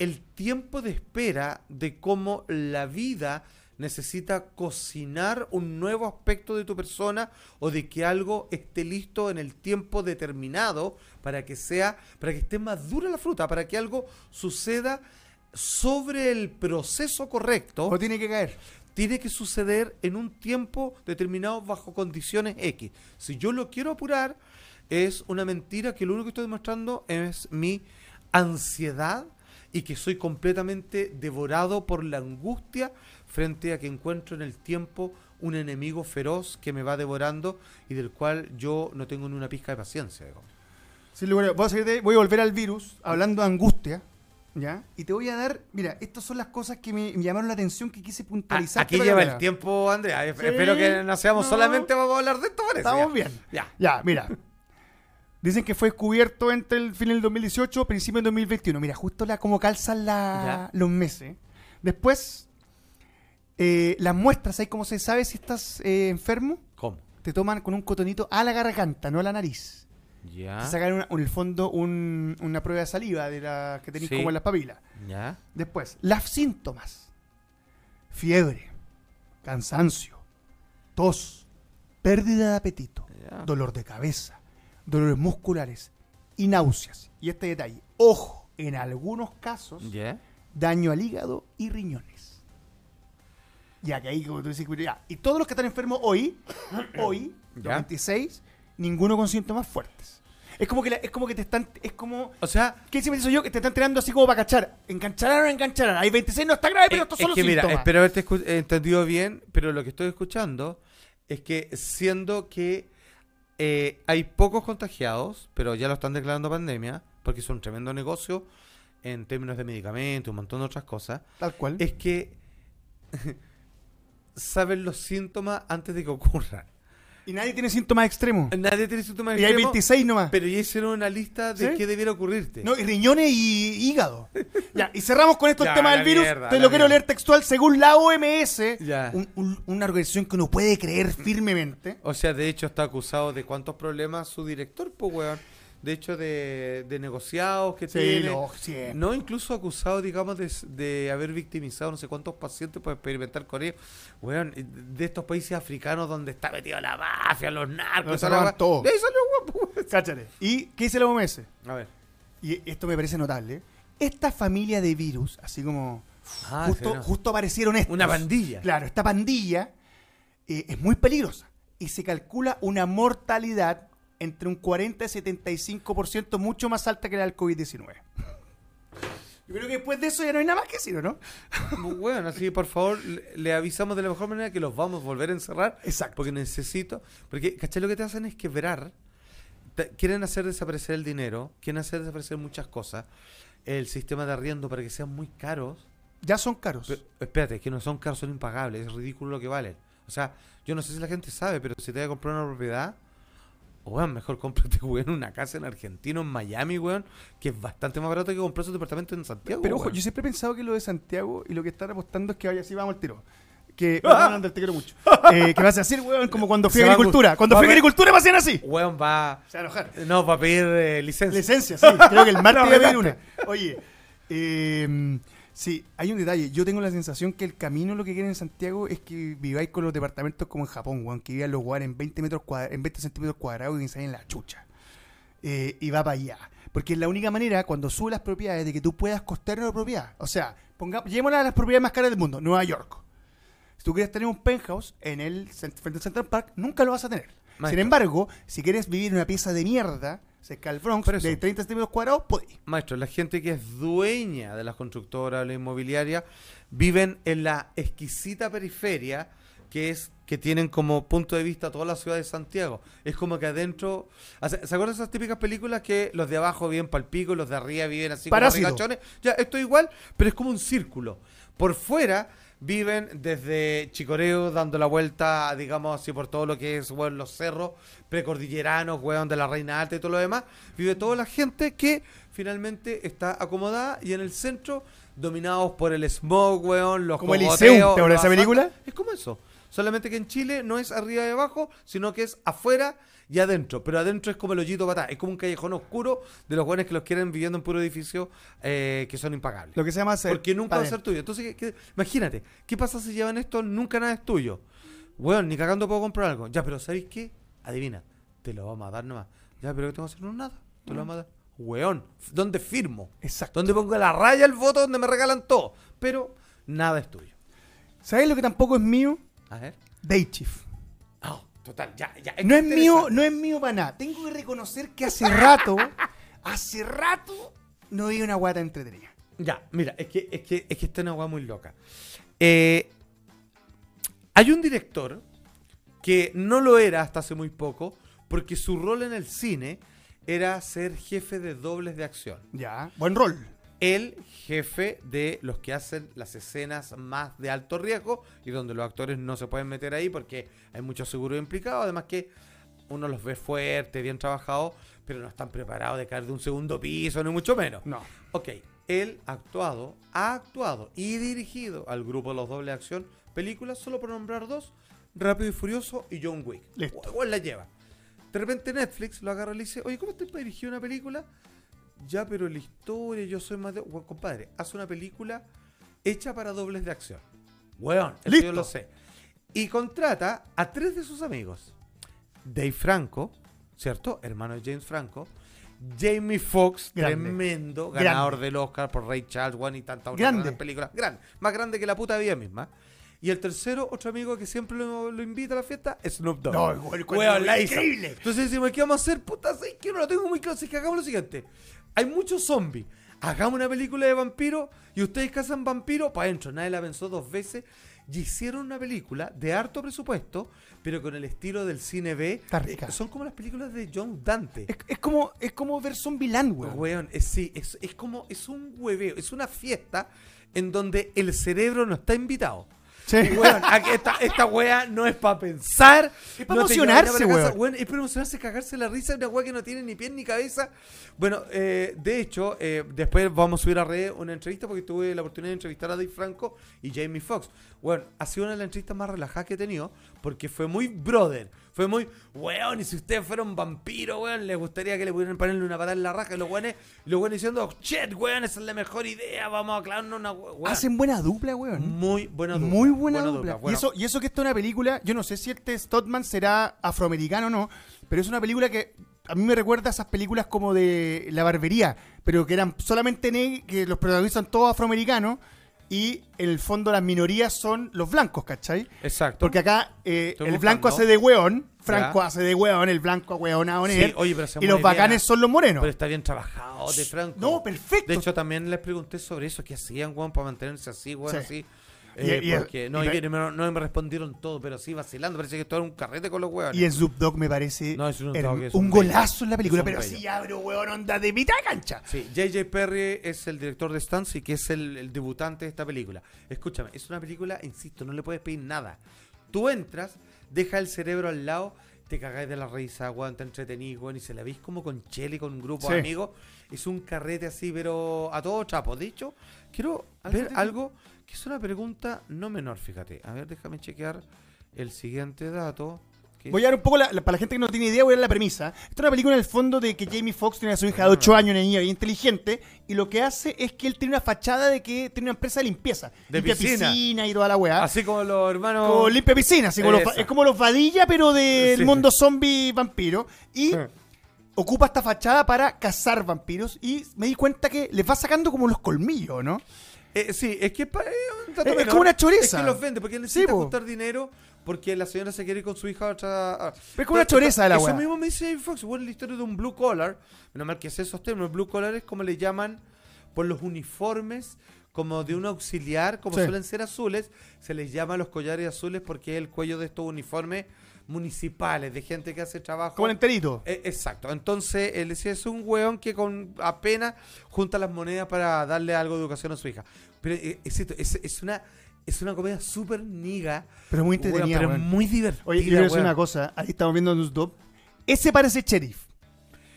el tiempo de espera de cómo la vida necesita cocinar un nuevo aspecto de tu persona o de que algo esté listo en el tiempo determinado para que sea, para que esté más dura la fruta, para que algo suceda sobre el proceso correcto. O tiene que caer. Tiene que suceder en un tiempo determinado bajo condiciones X. Si yo lo quiero apurar, es una mentira que lo único que estoy demostrando es mi ansiedad y que soy completamente devorado por la angustia frente a que encuentro en el tiempo un enemigo feroz que me va devorando y del cual yo no tengo ni una pizca de paciencia. a- voy, a seguir de- voy a volver al virus, hablando de angustia, ¿ya? Y te voy a dar, mira, estas son las cosas que me, me llamaron la atención, que quise puntualizar. Aquí lleva el tiempo, Andrea. Sí, Espero que no seamos no. solamente vamos a hablar de esto, parece. Estamos ya. bien. Ya. Ya, mira. Dicen que fue descubierto entre el fin del 2018 principio del 2021. Mira, justo la, como calzan la- los meses. Después, eh, las muestras, ahí cómo se sabe si estás eh, enfermo, ¿Cómo? te toman con un cotonito a la garganta, no a la nariz. Ya. Te sacan una- en el fondo un- una prueba de saliva de la que tenéis Sí. como en las papilas. Ya. Después, las síntomas. Fiebre, cansancio, tos, pérdida de apetito, Ya. dolor de cabeza, dolores musculares y náuseas. Y este detalle, ojo, en algunos casos, daño al hígado y riñones. Ya que ahí, como tú dices, ya. Y todos los que están enfermos hoy, hoy, los Ya. 26, ninguno con síntomas fuertes. Es como que, la- es como que te están, es como, O sea, ¿qué siempre digo yo? Que te están tirando así como para cachar. ¿Engancharán o engancharán? Hay 26, no está grave, pero Eh, estos es son los que mira, síntomas. espero haberte entendido bien, pero lo que estoy escuchando es que siendo que eh, hay pocos contagiados, pero ya lo están declarando pandemia, porque es un tremendo negocio en términos de medicamentos, un montón de otras cosas, Tal cual. es que saben los síntomas antes de que ocurran. Y nadie tiene síntomas extremos. Nadie tiene síntomas Y hay extremos, 26 nomás. pero ya hicieron una lista de ¿Sí? qué debiera ocurrirte. No, y riñones y hígado. ya, y cerramos con esto Ya, el tema la del virus. mierda, Te lo quiero leer textual. Según la OMS, un- una organización que uno puede creer firmemente. O sea, de hecho está acusado de cuántos problemas su director, pues, weón. De hecho, de, de negociados que tiene. lo- siempre. No, incluso acusado, digamos, de, de haber victimizado no sé cuántos pacientes por experimentar con ellos. Weón, de estos países africanos donde está metido la mafia, los narcos, toda la todo. De ahí salió, weón, pues. Cáchate. ¿Y qué dice la OMS? A ver. Y esto me parece notable. Esta familia de virus, así como Ah, justo, sí, no. justo aparecieron estos. Una pandilla. Claro, esta pandilla eh, es muy peligrosa y se calcula una mortalidad entre un 40 y 75% mucho más alta que la del COVID-19. Yo creo que después de eso ya no hay nada más que decir, ¿o ¿no? Bueno, así que por favor le, le avisamos de la mejor manera que los vamos a volver a encerrar. Exacto. Porque necesito. Porque, ¿cachai? Lo que te hacen es quebrar. te- quieren hacer desaparecer el dinero. Quieren hacer desaparecer muchas cosas. El sistema de arriendo para que sean muy caros. Ya son caros. Pero, espérate, que no son caros, son impagables. Es ridículo lo que valen. O sea, yo no sé si la gente sabe, pero si te vas a comprar una propiedad. Weón, mejor cómprate, weón, una casa en Argentina, en Miami, weón, que es bastante más barato que comprar su departamento en Santiago. Pero ojo, yo siempre he pensado que lo de Santiago y lo que están apostando es que vaya así, vamos al tiro. Que, perdón, Ander, te quiero mucho. Eh, que vas a decir, weón, como cuando fui Se a va a agricultura. Cuando va fui a a ver- agricultura me hacían así. Weón va. Se va a enojar. No, va a pedir eh, licencia. Licencia, sí. Creo que el martes voy a pedir una. Oye, eh, sí, hay un detalle. Yo tengo la sensación que el camino lo que quieren en Santiago es que viváis con los departamentos como en Japón, weón, que vivan los lugares en 20 metros cuadra- en 20 centímetros cuadrados y que salen la chucha. Eh, y va para allá. Porque es la única manera, cuando sube las propiedades, de que tú puedas costear una propiedad. O sea, ponga, llevémosla a las propiedades más caras del mundo, Nueva York. Si tú quieres tener un penthouse en el frente al Central Park, nunca lo vas a tener. Sin embargo, si quieres vivir en una pieza de mierda, cerca del Bronx, de 30 centímetros cuadrados, podéis. Maestro, la gente que es dueña de las constructoras, la inmobiliaria, viven en la exquisita periferia que es que tienen como punto de vista toda la ciudad de Santiago. Es como que adentro... ¿Se acuerdan de esas típicas películas que los de abajo viven palpico y los de arriba viven así Parásito. como ricachones? Ya, esto es igual, pero es como un círculo. Por fuera viven desde Chicoreo dando la vuelta, digamos así, por todo lo que es, weón, los cerros precordilleranos, weón, de la Reina Alta y todo lo demás. Vive toda la gente que finalmente está acomodada y en el centro dominados por el smog, weón, los Como cogoteos, ¿te acuerdas de los esa película? Es como eso. Solamente que en Chile no es arriba y abajo, sino que es afuera y adentro. Pero adentro es como el hoyito patá. Es como un callejón oscuro de los jóvenes que los quieren viviendo en puro edificio eh, que son impagables. Lo que se llama ser. Porque nunca va a ser tuyo. Entonces, ¿qué- qué- imagínate, ¿qué pasa si llevan esto? Nunca nada es tuyo. Weón, ni cagando puedo comprar algo. Ya, pero ¿sabéis qué? Adivina, te lo vamos a dar nomás. Ya, pero ¿qué tengo que hacer? No, nada. Te lo vamos a dar. Weón, ¿dónde firmo? Exacto. ¿Dónde pongo la raya el voto? ¿Dónde me regalan todo? Pero nada es tuyo. ¿Sabes lo que tampoco es mío? A ver. Day Chief. No, total, ya, ya. No es mío, no es mío para nada. Tengo que reconocer que hace rato, hace rato, no vi una guata entretenida. Ya, mira, es que, es que, es que está una weá muy loca. Eh, hay un director que no lo era hasta hace muy poco, porque su rol en el cine era ser jefe de dobles de acción. Ya, buen rol. El jefe de los que hacen las escenas más de alto riesgo y donde los actores no se pueden meter ahí porque hay mucho seguro implicado. Además que uno los ve fuertes, bien trabajados, pero no están preparados de caer de un segundo piso, ni mucho menos. No. Ok, él ha actuado, ha actuado y dirigido al grupo de los doble acción películas, solo por nombrar dos, Rápido y Furioso y John Wick. Listo. Igual la lleva. De repente Netflix lo agarra y le dice, oye, ¿cómo estás para dirigir una película? Ya, pero la historia, yo soy más de... Bueno, compadre, haz una película hecha para dobles de acción. Weón, eso Listo. yo lo sé. Y contrata a tres de sus amigos. Dave Franco, ¿cierto? Hermano de James Franco. Jamie Foxx, tremendo, Grande. ganador del Oscar por Ray Charles, One y tantas otras películas. Grande, más grande que la puta vida misma. Y el tercero, otro amigo que siempre lo, lo invita a la fiesta, Snoop Dogg. No, cuando- Weón, la hizo. increíble. Entonces decimos, ¿qué vamos a hacer? Puta, ¿sabes qué? No lo tengo muy claro. Así que hagamos lo siguiente. Hay muchos zombies. Hagamos una película de vampiros y ustedes cazan vampiros para adentro. Nadie la pensó dos veces. Y hicieron una película de harto presupuesto, pero con el estilo del cine B. Está rica. Eh, Son como las películas de John Dante. Es, es como, es como ver Zombieland, weón. Weón, es, sí, es, es como, es un hueveo, es una fiesta en donde el cerebro no está invitado. Sí. Weón, aquí esta, esta wea no es para pensar. Es no emocionarse, para casa. weón. Es para emocionarse, cagarse la risa de una wea que no tiene ni pie ni cabeza. Bueno, eh, de hecho, eh, después vamos a subir a red una entrevista porque tuve la oportunidad de entrevistar a Dave Franco y Jamie Foxx. Bueno, ha sido una de las entrevistas más relajadas que he tenido porque fue muy brother. Fue muy, weón, y si ustedes fueran vampiros, weón, les gustaría que le pudieran ponerle una patada en la raja. Y los weones, los weones diciendo, shit, weón, esa es la mejor idea, vamos a clavarnos una we- weón. Hacen buena dupla, weón. Muy buena dupla. Muy buena, dupla. Bueno, Y, eso, y eso que esta es una película, yo no sé si este Stotman será afroamericano o no, pero es una película que a mí me recuerda a esas películas como de la barbería, pero que eran solamente negros, que los protagonistas son todos afroamericanos y en el fondo las minorías son los blancos, ¿cachai? Exacto. Porque acá eh, el buscando. blanco hace de weón, Franco hace de weón, el blanco weonado en Sí, él, oye, pero se y los bacanes bien. son los morenos. Pero está bien trabajado de Franco. No, perfecto. De hecho, también les pregunté sobre eso, qué hacían, weón, para mantenerse así, weón, Sí. así. Eh, y- porque, no, y- no, no me respondieron todo, pero sí vacilando. Parece que esto era un carrete con los weones. Y el Dogg me parece No, un un golazo en la película, pero sí abro, weón, onda de mitad de cancha. Sí, J.J. Perry es el director de Stance y que es el, el debutante de esta película. Escúchame, es una película, insisto, no le puedes pedir nada. Tú entras, deja el cerebro al lado, te cagáis de la risa, weón, te entretenís, weón, y se la veis como con Chele, con un grupo Sí. de amigos. Es un carrete así, pero a todo trapo. De hecho, quiero ¿Algo ver te- algo que es una pregunta no menor, fíjate. A ver, déjame chequear el siguiente dato. Voy a dar un poco, la- la- para la gente que no tiene idea, voy a dar la premisa. Esta es una película en el fondo de que Jamie Foxx tiene a su hija de 8 años, una niña bien inteligente, y lo que hace es que él tiene una fachada de que tiene una empresa de limpieza. De limpia piscina. y toda la weá. Así como los hermanos... Como limpia piscina, así como los es como los vadilla, pero del Sí. mundo zombie vampiro. Y ocupa esta fachada para cazar vampiros. Y me di cuenta que les va sacando como los colmillos, ¿no? Eh, sí, es que es pa- un Es- es menor. como una choreza. Es que los vende porque necesita po. juntar dinero porque la señora se quiere ir con su hija a otra. a- Pero es como una choreza de la Eso weá. mismo me dice Jamie Foxx. Bueno, la historia de un blue collar. Menos mal que sé esos términos. Blue collar es como le llaman por los uniformes como de un auxiliar, como Sí. suelen ser azules. Se les llama los collares azules porque es el cuello de estos uniformes municipales, de gente que hace trabajo. Como el enterito. Eh, exacto. Entonces, él decía, es un weón que con apenas junta las monedas para darle algo de educación a su hija. Pero eh, es, es, es una es una comedia súper niga. Pero muy weón, entretenida, pero weón. muy divertida. Oye, yo quiero decir una cosa. Ahí estamos viendo News Dog. Ese parece sheriff.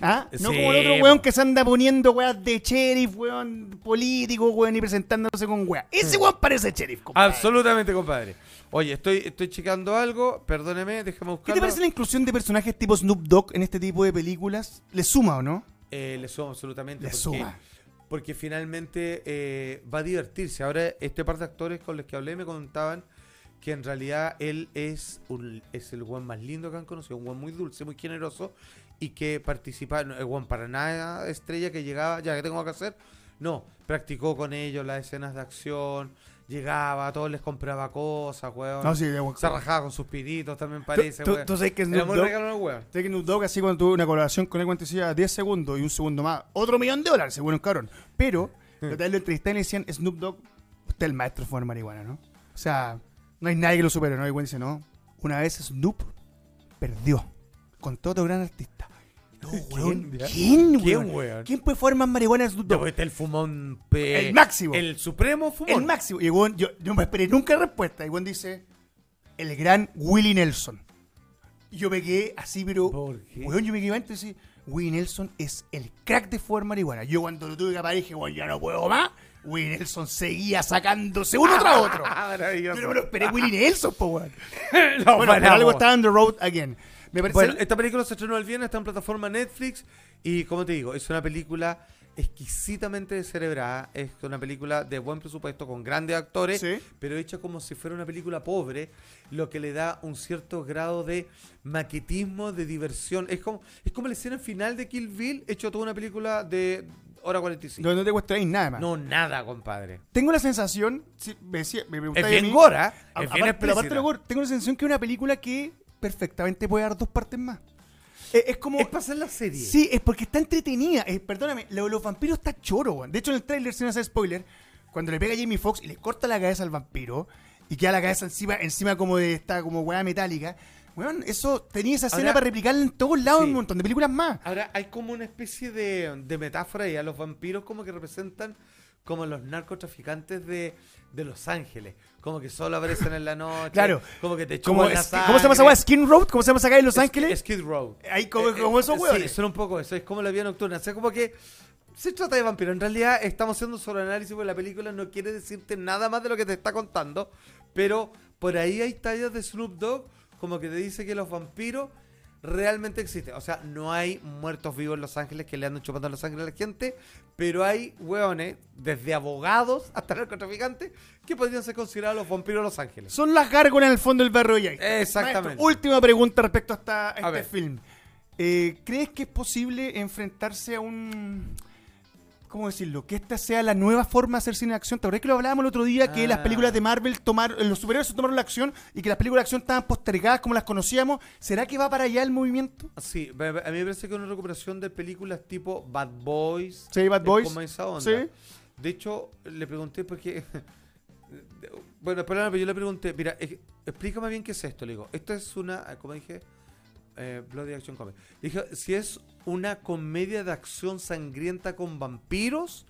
¿Ah? No Sí, como el otro weón que se anda poniendo weas de sheriff, weón, político, weón, y presentándose con weas. Ese weón parece sheriff, compadre. Absolutamente, compadre. Oye, estoy, estoy checando algo, perdóneme, déjame ¿Qué buscarlo. te parece la inclusión de personajes tipo Snoop Dogg en este tipo de películas? ¿Le suma o no? Eh, le suma absolutamente. Le porque, suma. Porque finalmente eh, va a divertirse. Ahora, este par de actores con los que hablé me contaban que en realidad él es, un, es el guan más lindo que han conocido. Un guan muy dulce, muy generoso. Y que participa, no, el guan para nada estrella que llegaba, ya que tengo que hacer. No, practicó con ellos las escenas de acción. Llegaba, a todos les compraba cosas, weón. No, sí, de weón. Se rajaba con sus piritos, también parece, ¿Tú, weón. tú sabes que Snoop muy Dogg, weón. que Snoop Dogg, así cuando tuve una colaboración con él, cuando decía 10 segundos y un segundo más, otro millón de dólares, según un cabrón. Pero, otra vez lo entrevisté y le decían, Snoop Dogg, usted es el maestro de fumar marihuana, ¿no? O sea, no hay nadie que lo supere, ¿no? Y el dice, no. Una vez Snoop perdió con todo gran artista. No, weón. ¿Quién? ¿Quién, ¿Quién, weón? weón? ¿Quién puede fumar más marihuana que Snoop Dogg? pues, este el fumón. pe- El máximo. El supremo fumón. El máximo. Y weón, yo no me esperé nunca respuesta. Y weón dice, el gran Willie Nelson. Y yo me quedé así, pero... ¿Por qué? Weón, yo me quedé antes y decía, Willie Nelson es el crack de fumar marihuana. Yo cuando lo tuve que apagar dije, weón, ya no puedo más. Willie Nelson seguía sacándose uno tras otro. Ah, maravilloso. Yo no me lo esperé Willie Nelson, po, weón. No, Bueno, paramos. algo está on the road again. Me parece... Bueno, esta película se estrenó el viernes, está en plataforma Netflix. Y como te digo, es una película exquisitamente cerebrada. Es una película de buen presupuesto, con grandes actores, Sí. pero hecha como si fuera una película pobre, lo que le da un cierto grado de maquetismo, de diversión. Es como, es como la escena final de Kill Bill, hecho toda una película de hora 45. no, no te cuestionáis nada más. No, nada, compadre. Tengo la sensación, si me, me Es bien mí- gora, A- es bien aparte- pero aparte tengo la sensación que es una película que perfectamente puede dar dos partes más. Eh, es como. Es pasar la serie. Sí, es porque está entretenida. Eh, perdóname, lo de los vampiros está choro, weón. De hecho, en el tráiler, sin hacer spoiler, cuando le pega a Jamie Foxx y le corta la cabeza al vampiro y queda la cabeza encima, encima como de esta como weá metálica. Weón, eso tenía esa escena Ahora- para replicarla en todos lados Sí. en un montón de películas más. Ahora hay como una especie de, de metáfora y a los vampiros como que representan como los narcotraficantes de, de Los Ángeles. Como que solo aparecen en la noche. Claro. Como que te chupan la es- ¿Cómo se llama esa weá? ¿Skin Road? ¿Cómo se llama esa calle en Los Ángeles? Skid Row. Ahí como, como esos Sí, weones. son un poco eso. Es como la vida nocturna. O sea, como que se trata de vampiros. En realidad estamos haciendo un sobreanálisis porque la película no quiere decirte nada más de lo que te está contando. Pero por ahí hay tallas de Snoop Dogg como que te dice que los vampiros realmente existen. O sea, no hay muertos vivos en Los Ángeles que le andan chupando la sangre a la gente, pero hay hueones, desde abogados hasta narcotraficantes, que podrían ser considerados los vampiros de Los Ángeles. Son las gárgolas en el fondo del barrio de. Exactamente. Maestro, última pregunta respecto a, esta- a este film. Eh, ¿Crees que es posible enfrentarse a un... ¿Cómo decirlo? Que esta sea la nueva forma de hacer cine de acción. ¿Te acuerdas que lo hablábamos el otro día? Que las Ah. películas de Marvel tomaron... Los superhéroes tomaron la acción y que las películas de acción estaban postergadas como las conocíamos. ¿Será que va para allá el movimiento? Sí, a mí me parece que es una recuperación de películas tipo Bad Boys. Sí, Bad Boys. Como esa onda. Sí. De hecho, le pregunté porque. bueno, pero yo le pregunté, mira, eh, explícame bien qué es esto. Le digo, esto es una, eh, como dije, eh, Bloody Action Comedy. Dije, si es una comedia de acción sangrienta con vampiros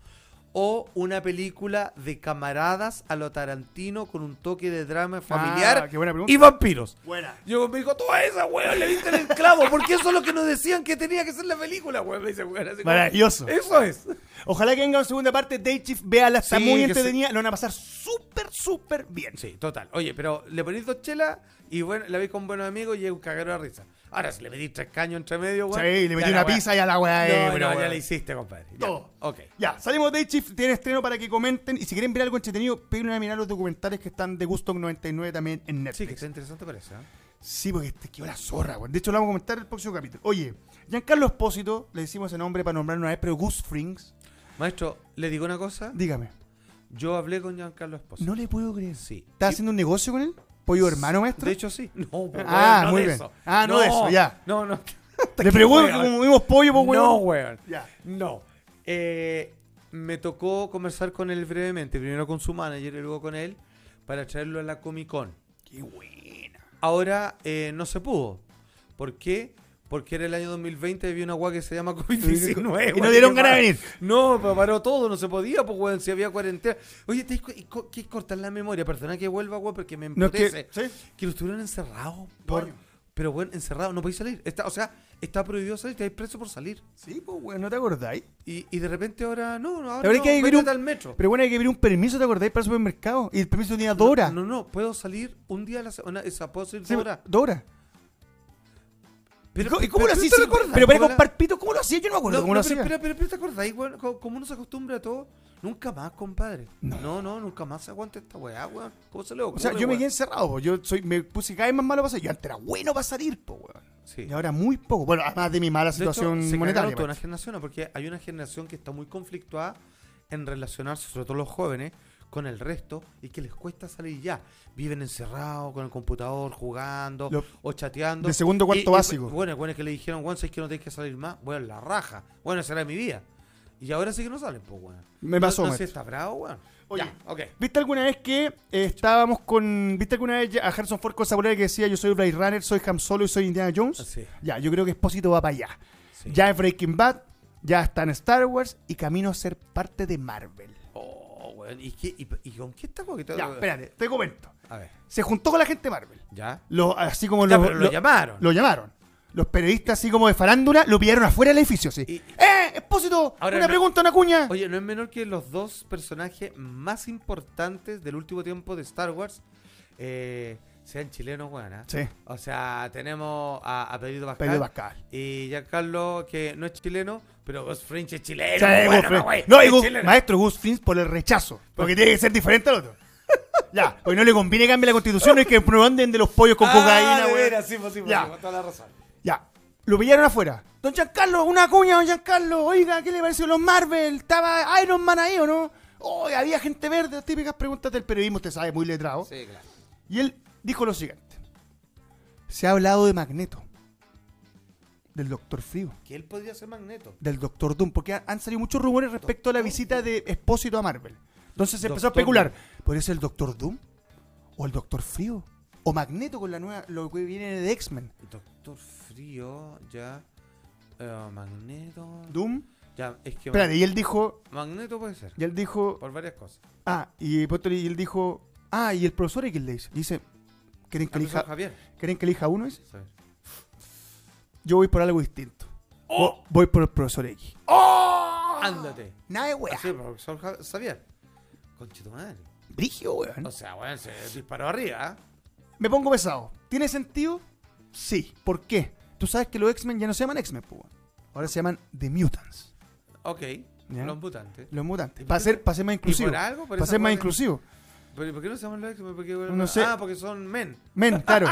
o una película de camaradas a lo Tarantino con un toque de drama familiar Ah, qué buena pregunta. y vampiros. Buena. Yo me dijo, toda esa, weón, le diste en el clavo, porque eso es lo que nos decían que tenía que ser la película, weón. Me dice, weón, así como, Maravilloso. Eso es. Ojalá que venga una segunda parte. Day Chief, véala, está Sí, muy que entretenida. Lo van a pasar súper, súper bien. Sí, total. Oye, pero le ponís dos chelas y bueno, la veis con buenos amigos y es un cagadero de risa. Ahora, si le metís tres caños entre medio, weón. Sí, le metí una weá- pizza y a la weá. No, eh, no, pero, ya weón. le hiciste, compadre. Ya. Todo. Ok. Ya, salimos de Chief, tiene estreno para que comenten. Y si quieren ver algo entretenido, peguen a mirar los documentales que están de Gusto 99 también en Sí, que Netflix. está interesante parece, ¿eh? Sí, porque este quedó la zorra, weón. De hecho, lo vamos a comentar en el próximo capítulo. Oye, Giancarlo Espósito, le decimos ese nombre para nombrar una vez, pero Gus Frings, Maestro, le digo una cosa. dígame, Yo hablé con Giancarlo Esposo. no le puedo creer. Sí. ¿Estás Y- haciendo un negocio con él? ¿Pollo hermano, maestro? De hecho, sí. No, pues, Ah, weón, no muy de bien. eso. Ah, no de eso, ya. No, no. le pregunto weón. como vimos pollo, pues, weón. No, weón. Ya. No. Eh, me tocó conversar con él brevemente, primero con su manager y luego con él, para traerlo a la Comic Con. Qué buena. Ahora eh, no se pudo. ¿Por qué? Porque era el año 2020 y había una guagua que se llama COVID-19. Y no dieron ganas de venir. No, pero paró todo, no se podía, pues, weón, si había cuarentena. Oye, te que cortar la memoria, perdona que vuelva, weón, porque me No emputece. que, que, ¿sí? lo estuvieron encerrados. Por, Coño. pero, bueno, encerrados, no podéis salir. Está, o sea, está prohibido salir, te hay preso por salir. Sí, pues, weón, ¿no te acordáis? Y, y de repente ahora, no, no, ahora hay no, que vivir métete un- al metro. Pero bueno, hay que pedir un permiso, ¿te acordáis? Para el supermercado. Y el permiso tenía dos horas. No, no, puedo salir un día a la semana, esa, puedo salir Sí, dos horas. dos horas. Pero, ¿Y cómo- ¿Y cómo lo pero hacías? ¿tú te Sí? Pero para ¿Cómo la- comprar pito, ¿cómo lo hacía? Yo no me acuerdo No, cómo no, lo pero, hacía. pero, pero, pero te acordás, igual, co- como uno se acostumbra a todo, nunca más, compadre. No. No, no, nunca más se aguanta esta weá, weón. ¿Cómo se le ocurre? O sea, yo me weón? quedé encerrado, po. yo soy, me puse cada vez más malo para salir. Yo antes era bueno para salir, po, weón. Sí. Y ahora muy poco. Bueno, además de mi mala De hecho, situación se monetaria. toda una generación, porque hay una generación que está muy conflictuada en relacionarse, sobre todo los jóvenes, con el resto y que les cuesta salir ya. Viven encerrados con el computador, jugando Lo- o chateando. de segundo cuarto Y- y, básico. bueno, bueno, es que le dijeron, bueno, es que no tienes que salir más, bueno, la raja. Bueno, esa era mi vida. Y ahora sí que no salen, pues, weón. Me No- pasó, No, sé maestro. si está bravo, weón. Oye, Ya, ok. ¿Viste alguna vez que eh, estábamos con. ¿Viste alguna vez a Harrison Ford con esa que decía yo soy Blade Runner, soy Ham Solo y soy Indiana Jones? Sí, Ya, yo creo que Espósito va para allá. sí. Ya es Breaking Bad, ya está en Star Wars y camino a ser parte de Marvel. Weón. ¿Y, qué, y, y con qué está coqueteando? Ya, espérate, te comento. A ver, Se juntó con la gente de Marvel. ya. Así como Ya, los, pero lo llamaron. lo llamaron. Los periodistas, así como de farándula, lo pillaron afuera del edificio. Sí. Y- ¡Eh! Expósito, Ahora una no- pregunta, una cuña. Oye, no es menor que los dos personajes más importantes del último tiempo de Star Wars eh, sean chilenos, weón. ¿ah? Sí, O sea, tenemos a, a Pedrito Pascal, Pedro Pascal. y Giancarlo, que no es chileno, pero Gus Fringe es chileno. Sí, bueno, Gus no, güey, No, y es Gus- chileno. maestro Gus Frings por el rechazo. Porque tiene que ser diferente al otro. ya, porque no le conviene cambiar la constitución, hay que prohíben de los pollos con Ah, cocaína, veras, sí, pues, sí, pues, Ya. pues, toda la razón. Ya, lo pillaron afuera. Don Giancarlo, una cuña, don Giancarlo. Oiga, ¿qué le pareció los Marvel? ¿Estaba Iron Man ahí o no? Oh, había gente verde, las típicas preguntas del periodismo, usted sabe, muy letrado. Sí, claro. Y él dijo lo siguiente. Se ha hablado de Magneto. Del Doctor Frío. Que él podría ser Magneto. Del Doctor Doom. Porque han salido muchos rumores respecto a la visita de Expósito a Marvel. Entonces se empezó a especular. ¿Podría ser el Doctor Doom? ¿O el Doctor Frío? ¿O Magneto con la nueva, lo que viene de X-Men? Doctor Frío, ya. eh, Magneto. ¿Doom? Ya, es que Espérate, y él dijo... Magneto puede ser. Y él dijo... Por varias cosas. Ah, y, después y él dijo... Ah, y el profesor X le dice... Dice... ¿Quieren que, elija, Javier. ¿Quieren que elija uno? Sí. Yo voy por algo distinto. ¡Oh! Vo- Voy por el profesor X. Ándate. Nada de wea. Así, profesor Ja- Javier. Conchito madre. Brigio, weón. O sea, bueno, se disparó arriba. ¿ah? Me pongo pesado. ¿Tiene sentido? Sí. ¿Por qué? Tú sabes que los X-Men ya no se llaman X-Men, pues, weón. Ahora se llaman The Mutants. Ok. Ya. Los mutantes. Los mutantes. ¿Y por Para ser, para ser más ¿Y inclusivo. por algo? ¿Por Para ser más inclusivo. ¿Pero ¿y por qué no se llaman los? Porque, No sé. Ah, porque son men. Men, claro.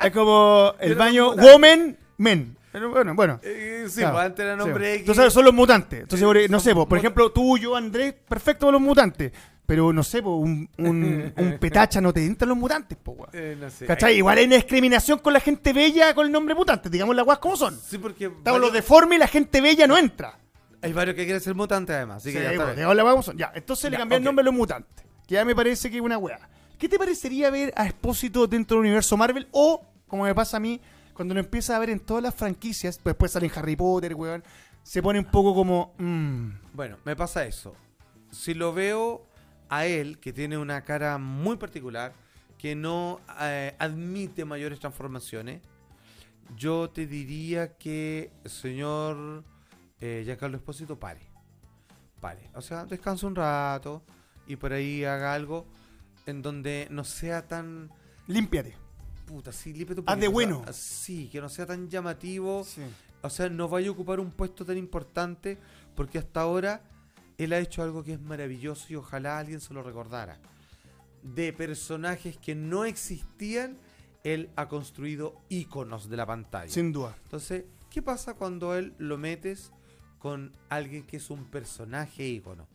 es como el Pero baño mutantes. Woman, Men. Pero bueno, bueno. Eh, sí, Claro, pues antes era sí. nombre X. Entonces son los mutantes. Entonces, Eh, no sé, po, por ejemplo, tú, yo, Andrés, perfecto con los mutantes. Pero no sé, po, un, un, un petacha no te entran los mutantes, po, weón. Eh, no sé. ¿Cachai? Igual hay una discriminación con la gente bella con el nombre mutante. Digamos las guas como son. Sí, porque Estamos los deformes y la gente bella no entra. hay varios que quieren ser mutantes además. Así Sí, que ya está pues, bien. digamos las guas como son. Ya, entonces le cambié el nombre a los mutantes. Que ya me parece que es una wea. ¿Qué te parecería ver a Expósito dentro del universo Marvel? O, como me pasa a mí, cuando lo empieza a ver en todas las franquicias, pues después salen Harry Potter, weón, se pone un poco como... mm, Bueno, me pasa eso. Si lo veo a él, que tiene una cara muy particular, que no eh, admite mayores transformaciones, yo te diría que, señor eh, Giancarlo Espósito, pare. Pare. O sea, descansa un rato y por ahí haga algo en donde no sea tan... límpiate. Puta, sí, límpiate un Haz de poquito, o sea, bueno. sí, que no sea tan llamativo. Sí. O sea, no vaya a ocupar un puesto tan importante porque hasta ahora él ha hecho algo que es maravilloso y ojalá alguien se lo recordara. De personajes que no existían, él ha construido íconos de la pantalla. Sin duda. Entonces, ¿qué pasa cuando él lo metes con alguien que es un personaje ícono?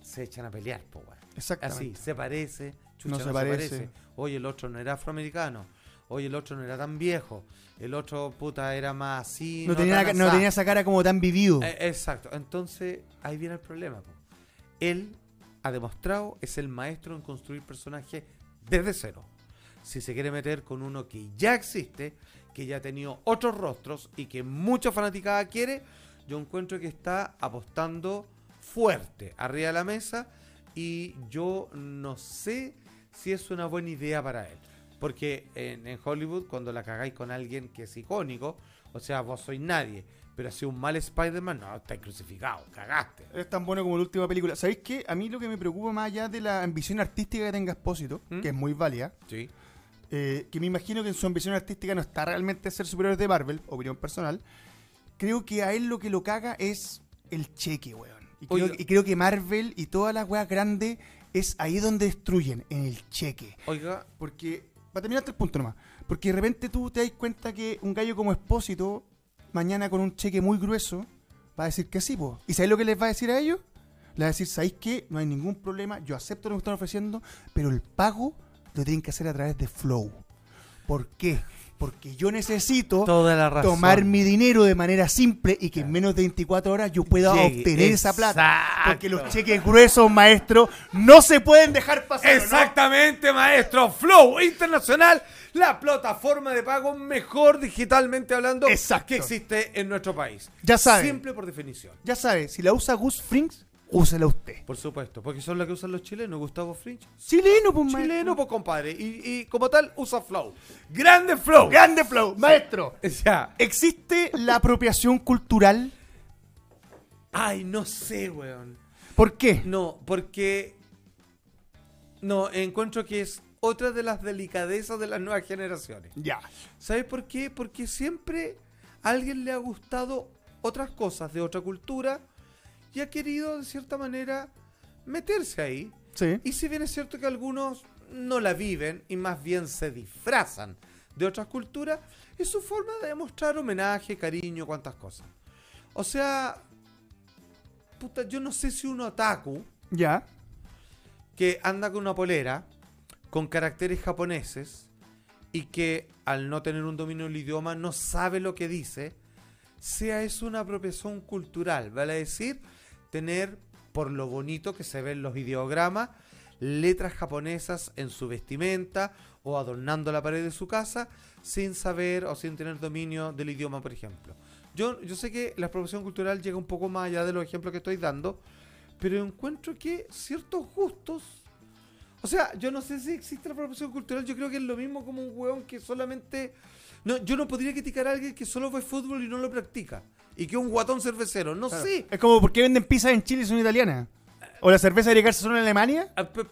Se echan a pelear, po, weón. Exactamente. Así, se parece, chucha, No no, se se, parece. parece. Oye, el otro no era afroamericano. Oye, el otro no era tan viejo. El otro, puta, era más así. no, tenía esa cara como tan vivido. Eh, exacto. Entonces, ahí viene el problema. po. Él ha demostrado, es el maestro en construir personajes desde cero. Si se quiere meter con uno que ya existe, que ya ha tenido otros rostros y que mucha fanaticada quiere, yo encuentro que está apostando fuerte arriba de la mesa y yo no sé si es una buena idea para él. Porque en, en Hollywood, cuando la cagáis con alguien que es icónico, O sea, vos sois nadie. Pero si un mal Spider-Man, no, estáis crucificado, cagaste. Es tan bueno como la última película. ¿Sabéis qué? A mí lo que me preocupa más allá de la ambición artística que tenga Espósito, ¿Mm? que es muy válida, Sí. eh, que me imagino que en su ambición artística no está realmente ser superior de Marvel, opinión personal. Creo que a él lo que lo caga es el cheque, weón. Y creo, Oiga. y creo que Marvel y todas las weas grandes es ahí donde destruyen, en el cheque. Oiga, Porque, para terminarte el punto nomás, porque de repente tú te das cuenta que un gallo como Espósito, mañana con un cheque muy grueso, va a decir que sí, po. ¿Y sabéis lo que les va a decir a ellos? Les va a decir, ¿sabéis qué? No hay ningún problema, yo acepto lo que están ofreciendo, pero el pago lo tienen que hacer a través de Flow. ¿Por qué? Porque yo necesito toda la razón. tomar mi dinero de manera simple y que en menos de 24 horas yo pueda Llegue, obtener esa plata. Porque los cheques gruesos, maestro, no se pueden dejar pasar. Exactamente, maestro. Flow Internacional, la plataforma de pago mejor digitalmente hablando Exacto. que existe en nuestro país. Ya saben. Simple por definición. Ya sabe, si la usa Gus Frings, úsela usted. Por supuesto, porque son las que usan los chilenos, Gustavo Fringe. Chileno, pues, maestro. Chileno, pues compadre. Y, y como tal, usa Flow. Grande Flow. Grande Flow, maestro. O sea, ¿Existe la apropiación cultural? ay, no sé, weón. ¿Por qué? No, porque. No, encuentro que es otra de las delicadezas de las nuevas generaciones. Ya. ¿Sabes por qué? Porque siempre a alguien le ha gustado otras cosas de otra cultura y ha querido, de cierta manera, meterse ahí. Sí. Y si bien es cierto que algunos no la viven y más bien se disfrazan de otras culturas, es su forma de demostrar homenaje, cariño, cuantas cosas. O sea, puta, yo no sé si un otaku Ya. que anda con una polera con caracteres japoneses y que al no tener un dominio del idioma no sabe lo que dice, sea eso una apropiación cultural, vale decir, tener por lo bonito que se ven los ideogramas, letras japonesas en su vestimenta o adornando la pared de su casa sin saber o sin tener dominio del idioma, por ejemplo. Yo, yo sé que la apropiación cultural llega un poco más allá de los ejemplos que estoy dando, pero encuentro que ciertos gustos. O sea, yo no sé si existe la apropiación cultural, yo creo que es lo mismo como un hueón que solamente. No, yo no podría criticar a alguien que solo ve fútbol y no lo practica. Y que un guatón cervecero. No sé. Es como, ¿por qué venden pizza en Chile y son italianas? ¿O la cerveza de Garza son en Alemania? Ah, Por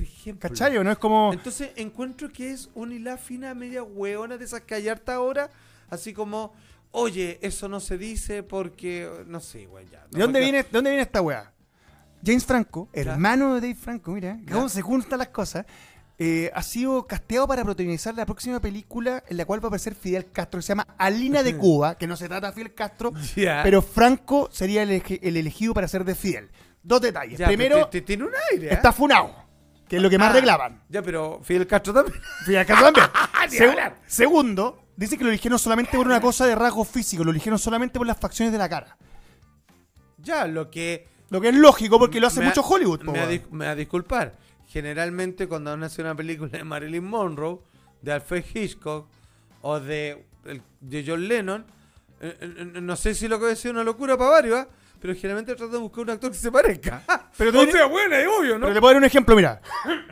ejemplo. ¿Cachai? ¿O no? Es como... Entonces encuentro que es una hilá fina media hueona de esas que hay harta ahora. Así como, oye, eso no se dice porque. No sé, güey, ya. ¿De dónde Porque- viene, ¿de dónde viene esta weá? James Franco, Ya. hermano de Dave Franco, mira, Ya. cómo se juntan las cosas, eh, ha sido casteado para protagonizar la próxima película en la cual va a aparecer Fidel Castro, que se llama Alina de Cuba, que no se trata de Fidel Castro, pero Franco sería el, elegido para ser de Fidel. Dos detalles. Ya, Primero, tiene un aire. ¿eh? está funado, que es lo que más Ah, reclaman. Ya, pero Fidel Castro también. Fidel Castro también. Segu- segundo, dice que lo eligieron solamente por una cosa de rasgos físicos, lo eligieron solamente por las facciones de la cara. Ya, lo que. Lo que es lógico porque lo hace mucho Hollywood. Me va, a dis- a disculpar. Generalmente, cuando uno hace una película de Marilyn Monroe, de Alfred Hitchcock o de, de John Lennon, eh, eh, no sé si lo que voy a decir es una locura para varios, ¿ah? pero generalmente tratan de buscar un actor que se parezca. Pero o tú- sea, bueno, es obvio, ¿no? Pero te puedo dar un ejemplo, mira.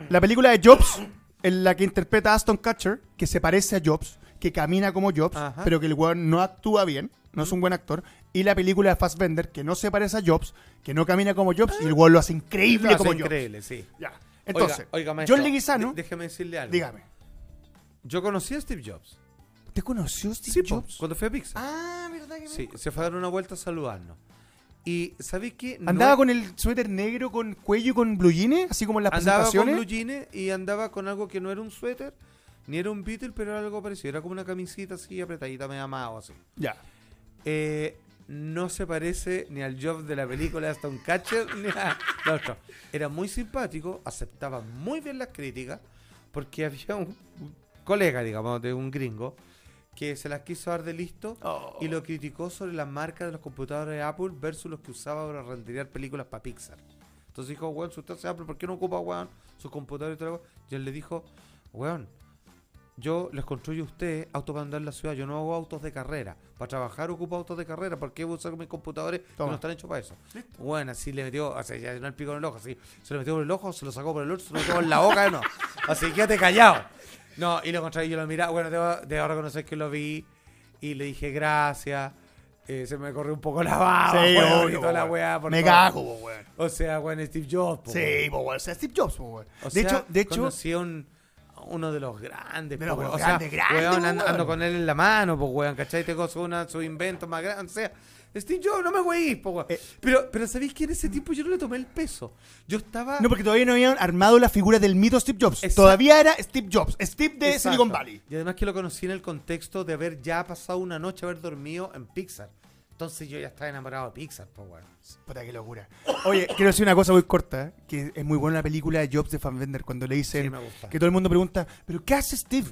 La película de Jobs, en la que interpreta a Aston Kutcher, que se parece a Jobs, que camina como Jobs, Ajá. pero que el weón no actúa bien, no es un buen actor. Y la película de Fassbender, que no se parece a Jobs, que no camina como Jobs, y el weón lo hace increíble Lo hace como Jobs. increíble, sí. Ya. Entonces, oiga, oiga, maestro, John Leguizano, déjeme decirle algo. dígame. Yo conocí a Steve Jobs. ¿Te conoció Steve Sí, po, Jobs? cuando fue a Pixar. Ah, ¿verdad que me- Sí, se fue a dar una vuelta a saludarnos. Y ¿sabéis qué? Andaba con el suéter negro con cuello y con blue jeans, así como en las andaba con presentaciones. blue jeans y andaba con algo que no era un suéter, ni era un Beatle, pero era algo parecido. Era como una camisita así apretadita, me amado así. Ya. Eh, no se parece ni al Job de la película de Aston Catcher ni a lo otro. Era muy simpático, aceptaba muy bien las críticas, porque había un, un colega, digamos, de un gringo, que se las quiso dar de listo Oh. y lo criticó sobre las marcas de los computadores de Apple versus los que usaba para renderizar películas para Pixar. Entonces dijo, weón, si usted hace Apple, ¿por qué no ocupa, weón, sus computadores y todo lo demás?" Y él le dijo, weón, yo les construyo a ustedes autos para andar en la ciudad, yo no hago autos de carrera. Para trabajar ocupo autos de carrera, ¿por qué voy a usar mis computadores que no están hechos para eso? Bueno, así le metió, o sea, ya no el pico en el ojo, así, se lo metió por el ojo, se lo sacó por el otro, se lo metió en la boca, no. Así, quédate callado. No, y lo contrario, yo lo miraba, bueno, debo, debo reconocer que lo vi y le dije gracias. eh, se me corrió un poco la baba, Sí, weón, obvio, toda la weá, por Me favor. cago, weón. O sea, weón, Steve Jobs. po, Sí, po, weón. O sea, Steve Jobs, po, weón. O De sea, hecho, de hecho, un- uno de los grandes, De po, los o grandes, sea, grandes, weón, ando, con él en la mano, pues, weón, ¿cachai? Te gozo una sus inventos más grandes, o sea, Steve Jobs, no me weís, po, weón. Eh. pero, pero ¿sabéis que en ese tiempo yo no le tomé el peso? Yo estaba... No, porque todavía no habían armado la figura del mito Steve Jobs. Exacto. Todavía era Steve Jobs, Steve de Exacto. Silicon Valley. Y además que lo conocí en el contexto de haber ya pasado una noche, haber dormido en Pixar. Entonces yo ya estaba enamorado de Pixar, pues, weón. Puta, qué locura. Oye, quiero decir una cosa muy corta, ¿eh? que es muy buena la película de Jobs de Fanbender cuando le dicen Sí, me gusta. que todo el mundo pregunta, ¿pero qué hace Steve?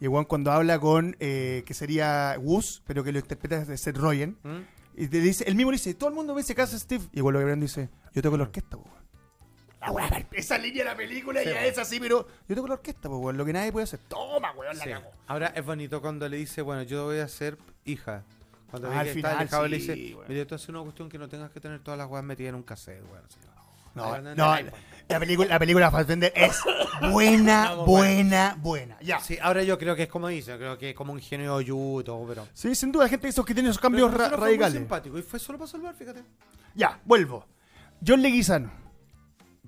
Y el weón cuando habla con, eh, que sería Woos, pero que lo interpreta de Seth Rogen, ¿Mm? y te dice, el mismo le dice, todo el mundo me dice que hace Steve. Y weón lo que dice, yo toco la orquesta, po, weón. La weá, esa línea de la película Sí, ya es así, pero yo toco la orquesta, po, weón, lo que nadie puede hacer. Toma, weón, la Sí. cagó. Ahora es bonito cuando le dice, bueno, yo voy a ser hija. Cuando Ah, al que final, está alejado, le sí, dice, mira, esto es una cuestión que no tengas que tener todas las weas metidas en un cassette, weón. No, no, no, la, la película, la película de Fassbender es buena, buena, buena. Ya. Sí, ahora yo creo que es como dice, creo que es como un ingenio de yuto, pero... Sí, sin duda, la gente esos que tiene esos cambios Pero ra- nosotros fue muy radicales. simpático y fue solo para salvar, fíjate. Ya, vuelvo. John Leguizano,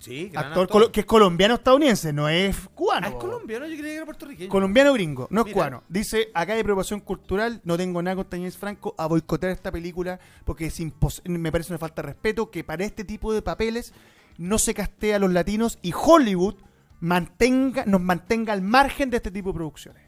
Sí, gran actor, actor. colo- que es colombiano-estadounidense, no es cubano. Ah, es colombiano, yo creía que era puertorriqueño. Colombiano gringo, no es Mira. cubano. Dice, acá hay aprobación cultural, no tengo nada contra James Franco a boicotear esta película porque es impos- me parece una falta de respeto que para este tipo de papeles no se castea a los latinos y Hollywood mantenga, nos mantenga al margen de este tipo de producciones.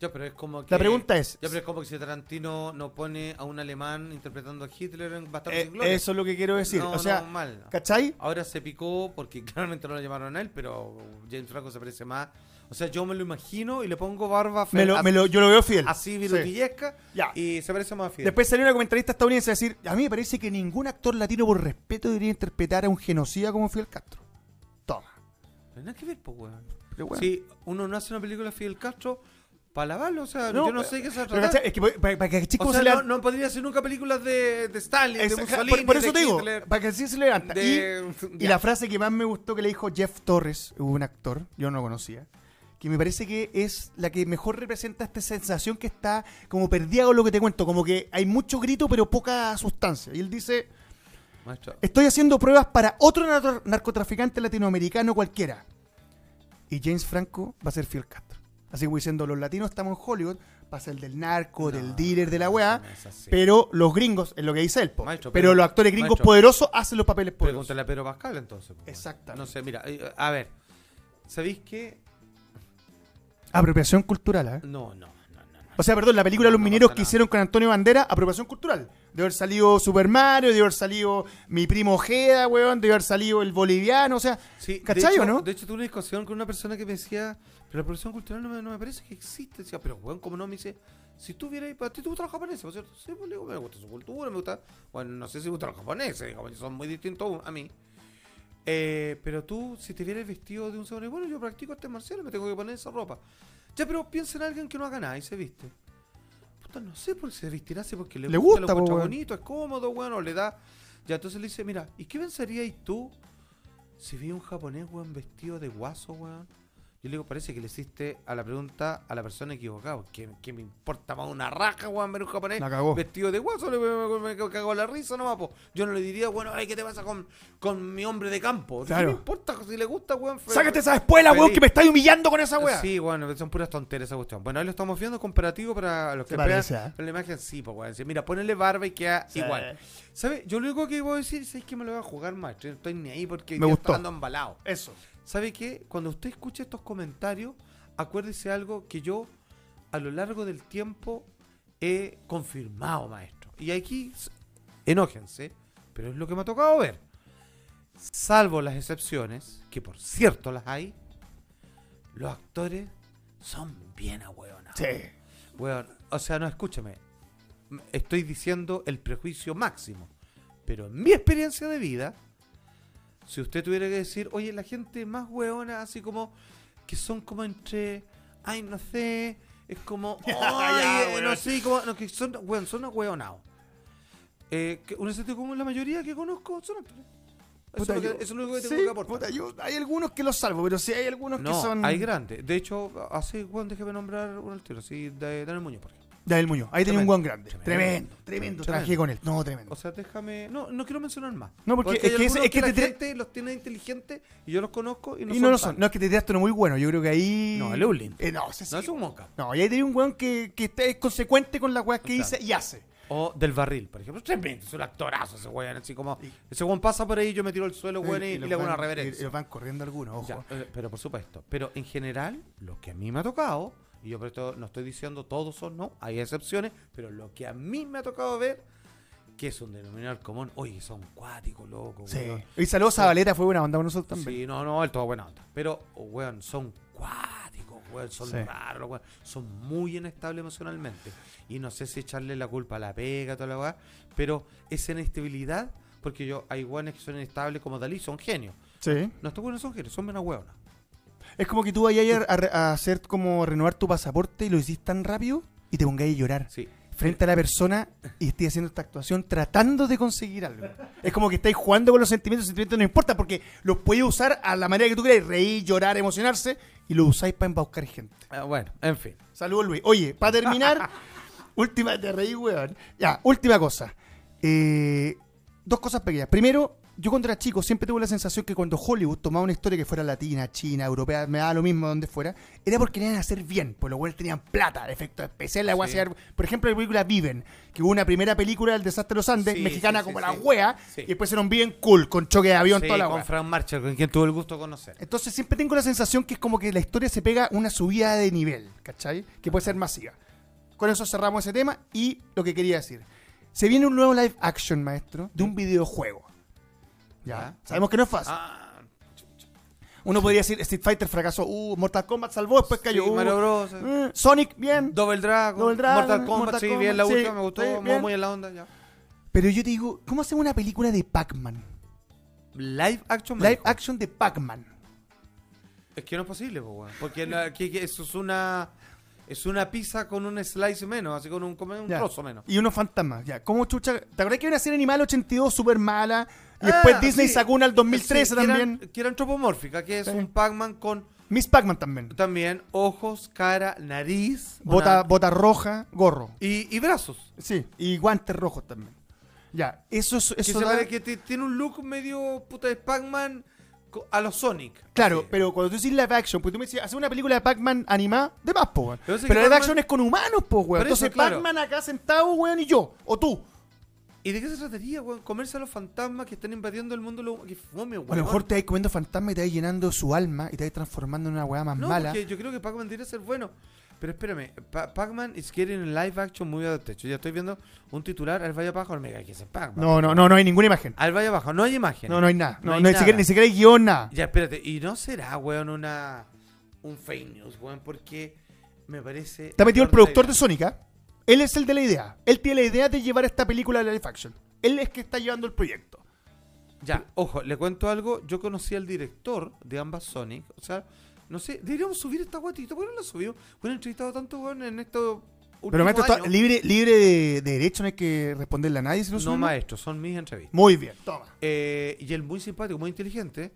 Ya, pero es como que... La pregunta es, Ya, pero es como que si Tarantino no pone a un alemán interpretando a Hitler en Bastardos eh, sin Gloria. eso es lo que quiero decir. No, o sea, no, mal. ¿cachai? Ahora se picó porque claramente no lo llamaron a él, pero James Franco se parece más. O sea, yo me lo imagino y le pongo barba fe- Me lo- me lo- yo lo veo fiel. así Sí. virutillesca Ya. y se parece más a Fidel. Después salió una comentarista estadounidense a decir, a mí me parece que ningún actor latino por respeto debería interpretar a un genocida como Fidel Castro. Toma. Nada que ver, pues, weón. Pero. Si uno no hace una película de Fidel Castro, para lavarlo, o sea, No, yo no sé qué. Es que para, para que el chico O sea, se le no, no podría hacer nunca películas de, de Stalin, de Mussolini, por, por eso de te digo, Hitler, para que sí se levanta. Y- de- y, ya. la frase que más me gustó que le dijo Jeff Torres, un actor, yo no lo conocía, que me parece que es la que mejor representa esta sensación que está como perdida con lo que te cuento, como que hay mucho grito pero poca sustancia. Y él dice, Maestro, estoy haciendo pruebas para otro nar- narcotraficante latinoamericano cualquiera. Y James Franco va a ser Fidel Castro. Así como diciendo, los latinos estamos en Hollywood, para ser del narco, del dealer, de la weá. no. Pero los gringos, es lo que dice él, po. Maestro, pero, pero- los actores gringos maestro, poderosos hacen los papeles poderosos. Pregúntale a Pedro Pascal entonces. weón. Exactamente. No sé, mira, eh, a ver, ¿sabéis qué? Apropiación cultural, ¿eh? No, no, no, no. O sea, perdón, la película Los Mineros pasa que hicieron con Antonio Bandera, apropiación cultural. Debe haber salido Super Mario, debe haber salido mi primo Ojeda, weón, debe haber salido el boliviano, o sea, Sí, ¿Cachai de o hecho, no? De hecho, tuve una discusión con una persona que me decía, pero la producción cultural no me, no me parece que existe. Decía, pero weón, ¿cómo no? Me dice, si tú vieras, ¿a ti te gustan los japoneses? ¿no es cierto? Sí, pues, digo, me gusta su cultura, me gusta. Bueno, no sé si me gustan los japoneses, digamos, son muy distintos a mí. Eh, pero tú, si te vieras vestido de un samurai, bueno, yo practico artes marciales, me tengo que poner esa ropa. Ya, pero piensa en alguien que no haga nada y se viste. Puta, no sé por qué se vestirá así porque le, Le gusta, gusta, lo po, bonito, es cómodo, bueno, le da. Ya, entonces le dice, mira, ¿y qué pensarías tú si vi un japonés, weón, vestido de guaso, weón? Yo le digo, parece que le hiciste a la pregunta a la persona equivocada. Que, que me importa más una raja, weón, ver un japonés La cagó. vestido de guaso? Le, me, me- cago la risa nomás, po. Yo no le diría, bueno, ay, ¿qué te pasa con, con mi hombre de campo? ¿Qué Claro. me importa si le gusta, weón? sácate esa espuela, weón, que me estáis humillando con esa weá. Sí, bueno, son puras tonteras esa cuestión. Bueno, ahí lo estamos viendo comparativo para los que vean ¿eh? la imagen. Sí, pues, weón. Mira, ponele barba y queda Sí. igual. ¿Sabes? Yo lo único que voy a decir es que me lo voy a jugar más. No estoy ni ahí porque Me ya gustó. está embalado. Eso. ¿Sabe qué? Cuando usted escuche estos comentarios, acuérdese algo que yo a lo largo del tiempo he confirmado, maestro. Y aquí, enójense, pero es lo que me ha tocado ver. Salvo las excepciones, que por cierto las hay, los actores son bien ahueonados. Sí. Weón, o sea, no, escúchame. Estoy diciendo el prejuicio máximo. Pero en mi experiencia de vida, si usted tuviera que decir, oye, la gente más weona, así como que son como entre, ay, no sé, es como, Ya, ay, eh, weón. no sé, como, no, que son, weón, son ahueonados. Eh, que un sentido como la mayoría que conozco son actores. Eso, es, lo que, eso es lo único que tengo sí, que aportar. puta, yo- hay algunos que los salvo, pero sí hay algunos No, que son. hay grandes. De hecho, hace, weón, déjeme nombrar uno al tiro, sí, Daniel Muñoz, por ejemplo. David Muñoz. Ahí tenía un weón grande. Tremendo. Tremendo, tremendo. Trabajé con él. No, tremendo. O sea, déjame. No, no quiero mencionar más. No, porque es que ese- algunos es que te- gente los tiene inteligentes y yo los conozco y no y son. no lo son. No, es que te tiraste uno muy bueno. Yo creo que ahí. No, el Eulin. Eh, no. No, es un monca. No, y ahí tenía un weón que, que está- es consecuente con las weas que dice y hace. O del barril, por ejemplo. Tremendo, es un actorazo ese weón. Así como. Ese weón pasa por ahí, yo me tiro al suelo, weón, y, y le hago una y- y reverencia. los van corriendo algunos, ojo. Ya, eh, pero por supuesto. Pero en general, lo que a mí me ha tocado, y yo por esto no estoy diciendo todos son no, hay excepciones, pero lo que a mí me ha tocado ver, que es un denominador común, oye, son cuáticos, locos, Sí. weón. Y saludos a Valera, fue buena onda con nosotros también. Sí, no, no, él todo buena onda. Pero, oh, weón, son cuáticos, weón, son Sí. raros, weón. Son muy inestables emocionalmente. Y no sé si echarle la culpa a la pega, toda la weá, pero esa inestabilidad, porque yo, hay weones que son inestables como Dalí, son genios. Sí. No, estos weones son genios, son menos weonas. Es como que tú vayas a, re- a hacer como renovar tu pasaporte y lo hiciste tan rápido y te pongáis a llorar Sí. frente a la persona y estés haciendo esta actuación tratando de conseguir algo. Es como que estáis jugando con los sentimientos, los sentimientos no importa porque los puedes usar a la manera que tú quieras, reír, llorar, emocionarse y lo usáis para embaucar gente. Ah, bueno, en fin. Saludos Luis. Oye, para terminar, última, te reí, weón. Ya, última cosa. Eh, dos cosas pequeñas. Primero, yo cuando era chico siempre tuve la sensación que cuando Hollywood tomaba una historia que fuera latina, china, europea, me daba lo mismo donde fuera, era porque querían hacer bien, pues los buenos tenían plata, efectos especiales, la Sí. Por ejemplo, la película Viven, que hubo una primera película del desastre de los Andes, Sí, mexicana sí, como la wea, y después era un bien cool, con choque de avión, toda la con wea. Frank Marshall, con quien tuve el gusto de conocer. Entonces siempre tengo la sensación que es como que la historia se pega una subida de nivel, ¿cachai? Que puede ser masiva. Con eso cerramos ese tema y lo que quería decir. Se viene un nuevo live action, maestro, de un videojuego. Ya. Sabemos que no es fácil. Ah, Uno podría decir Street Fighter fracasó, uh, Mortal Kombat salvó, después cayó. sí, uh, Mario Bros. eh, Sonic, bien. Double Dragon, Double Dragon, Mortal Kombat, Mortal sí, Kombat, bien la sí, última, me gustó, sí, muy, bien. muy en la onda ya. Pero yo te digo, ¿cómo hacemos una película de Pac-Man? Live action. Live action de Pac-Man. Es que no es posible, po, weón, porque la- que- que eso es una es una pizza con un slice menos, así con un, un trozo menos. Y unos fantasmas, ya. ¿Cómo chucha? ¿Te acuerdas que había una serie animal 82 súper mala? Y Ah, después Disney sí. sacó una al 2013 Sí, que eran- también. que era antropomórfica, que es Sí. un Pac-Man con Miss Pac-Man también. también ojos, cara, nariz Bota, una- bota roja, gorro. y, y brazos. Sí, y guantes rojos también. Ya, eso es. Que, Eso se da- que te- tiene un look medio puta de Pac-Man a los Sonic. Claro, Así. pero cuando tú dices live action, pues tú me decías, hacer una película de Pac-Man animada, de más, po, weón. Pero que Pero live action es con humanos, po, weón. Entonces claro. Pac-Man acá sentado, weón, y yo, o tú. ¿Y de qué se trataría, weón? Comerse a los fantasmas que están invadiendo el mundo. Lo... Que fome, weón. A lo mejor te vas comiendo fantasma y te vas llenando su alma y te vas transformando en una weá más No, mala. porque yo creo que Pac-Man debería ser bueno. Pero espérame, Pa- Pac-Man is getting a live action muy de techo. Ya estoy viendo un titular, al vaya abajo, no me diga que es Pac-Man. No, no, no, no hay ninguna imagen. Al vaya abajo, no hay imagen. No, no hay nada. No, No hay no hay nada. siquiera- ni siquiera hay guion, nada. Ya, espérate, y no será, weón, una un fake news, weón, porque me parece. Está metido el productor de Sónica. Él es el de la idea. Él tiene la idea de llevar esta película a live action. Él es que está llevando el proyecto. Ya, ojo, le cuento algo. Yo conocí al director de ambas Sonic. O sea, no sé, deberíamos subir esta guatita. ¿Por qué no la subió? Bueno, entrevistado tanto, weón, en estos Pero maestro, está años. libre, libre de, de derecho, no hay que responderle a nadie si No, subimos. maestro, son mis entrevistas. Muy bien, toma. Eh, y él muy simpático, muy inteligente.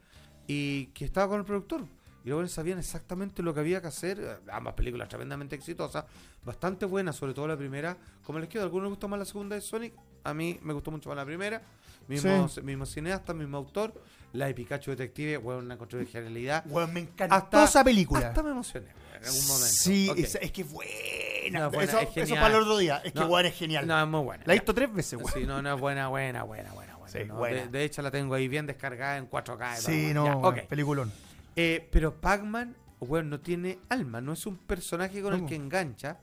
Y que estaba con el productor. Y luego sabían exactamente lo que había que hacer. Ambas películas tremendamente exitosas. Bastante buenas, sobre todo la primera. Como les quedo, a algunos les gustó más la segunda de Sonic. A mí me gustó mucho más la primera. Mismo, mismo cineasta, mismo autor. La de Pikachu Detective, bueno, una construcción de genialidad. Weón, me encantó Hasta- esa película. Hasta me emocioné en algún momento. Sí, es, es que buena. No, buena, eso, es eso para el otro día. Es que weón es genial. No, es muy buena. la he visto tres veces, weón. Sí, no, no, es buena, buena, buena, buena. buena, Sí, no. buena. De, de hecho, la tengo ahí bien descargada en 4K. y Sí, no, ya, weón, ok. peliculón. Eh, pero Pac-Man, bueno, no tiene alma, no es un personaje con el que engancha.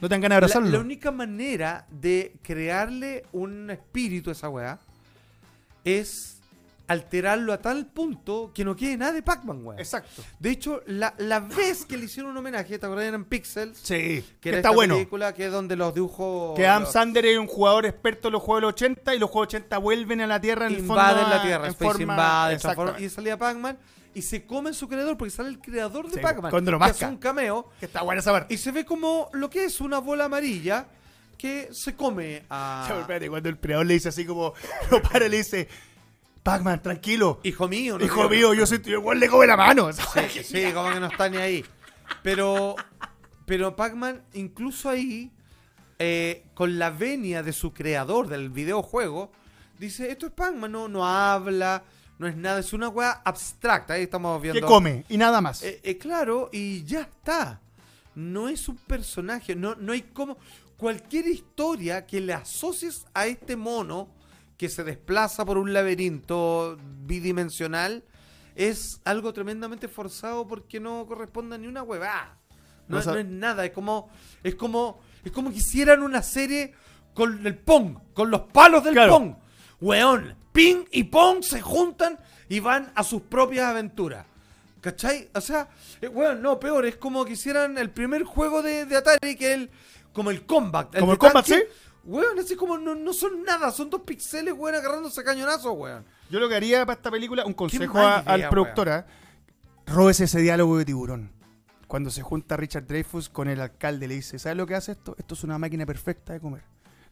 ¿No te ganas de abrazarlo? la única manera de crearle un espíritu a esa weá es alterarlo a tal punto que no quede nada de Pac-Man, weá. Exacto. De hecho, la, la vez que le hicieron un homenaje, ¿te acordás? Eran Pixels. Sí, Que era está esta bueno. película que es donde los dibujos... Que Adam los- Sander es un jugador experto en los juegos de los 80 y los juegos de 80 vuelven a la Tierra en el fondo. invaden la Tierra, en Space forma- Invade, y salía Pac-Man y se come su creador porque sale el creador de Sí, Pac-Man. que hace un cameo Que está buena esa parte. y se ve como lo que es una bola amarilla que se come Ya, a... espérate, cuando el predador le dice así como, lo para y le dice, Pac-Man, tranquilo. Hijo mío, no Hijo mío, yo soy igual le come la mano. Sí, sí, como que no está ni ahí. Pero, pero Pac-Man, incluso ahí, eh, con la venia de su creador del videojuego, dice, esto es Pac-Man, no, no habla, no es nada, es una weá abstracta, ahí estamos viendo... Que come y nada más. Eh, eh, claro, y ya está. No es un personaje, no, no hay como... Cualquier historia que le asocies a este mono que se desplaza por un laberinto bidimensional es algo tremendamente forzado porque no corresponde a ni una huevada. No, No sa- no es nada, es como, es como, es como que hicieran una serie con el Pong, con los palos del Claro. Pong. Weón, Ping y Pong se juntan y van a sus propias aventuras. ¿Cachai? O sea, eh, weón, no, peor, es como que hicieran el primer juego de, de Atari que el, como el Combat. Como de el Combat. ¿sí? Weón, así como no, no son nada, son dos pixeles, weón, agarrándose a cañonazos, weón. Yo lo que haría para esta película, un consejo a- al idea, productor, ¿ah? róbese ese diálogo de tiburón. Cuando se junta Richard Dreyfus con el alcalde, le dice, ¿sabes lo que hace esto? Esto es una máquina perfecta de comer.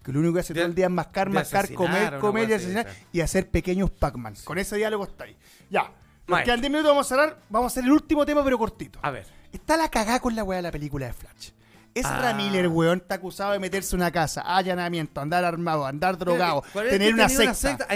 Que lo único que hace De- todo el día es mascar, mascar, comer, comer y asesinar y hacer pequeños Pac-Man. Con ese diálogo está ahí. Ya. Nos quedan 10 minutos, vamos a cerrar. Vamos a hacer el último tema, pero cortito. A ver. Está la cagada con la weá de la película de Flash. Ezra Ah. Miller, weón, está acusado de meterse en una casa, allanamiento, andar armado, andar drogado, ¿Cuál es tener una secta.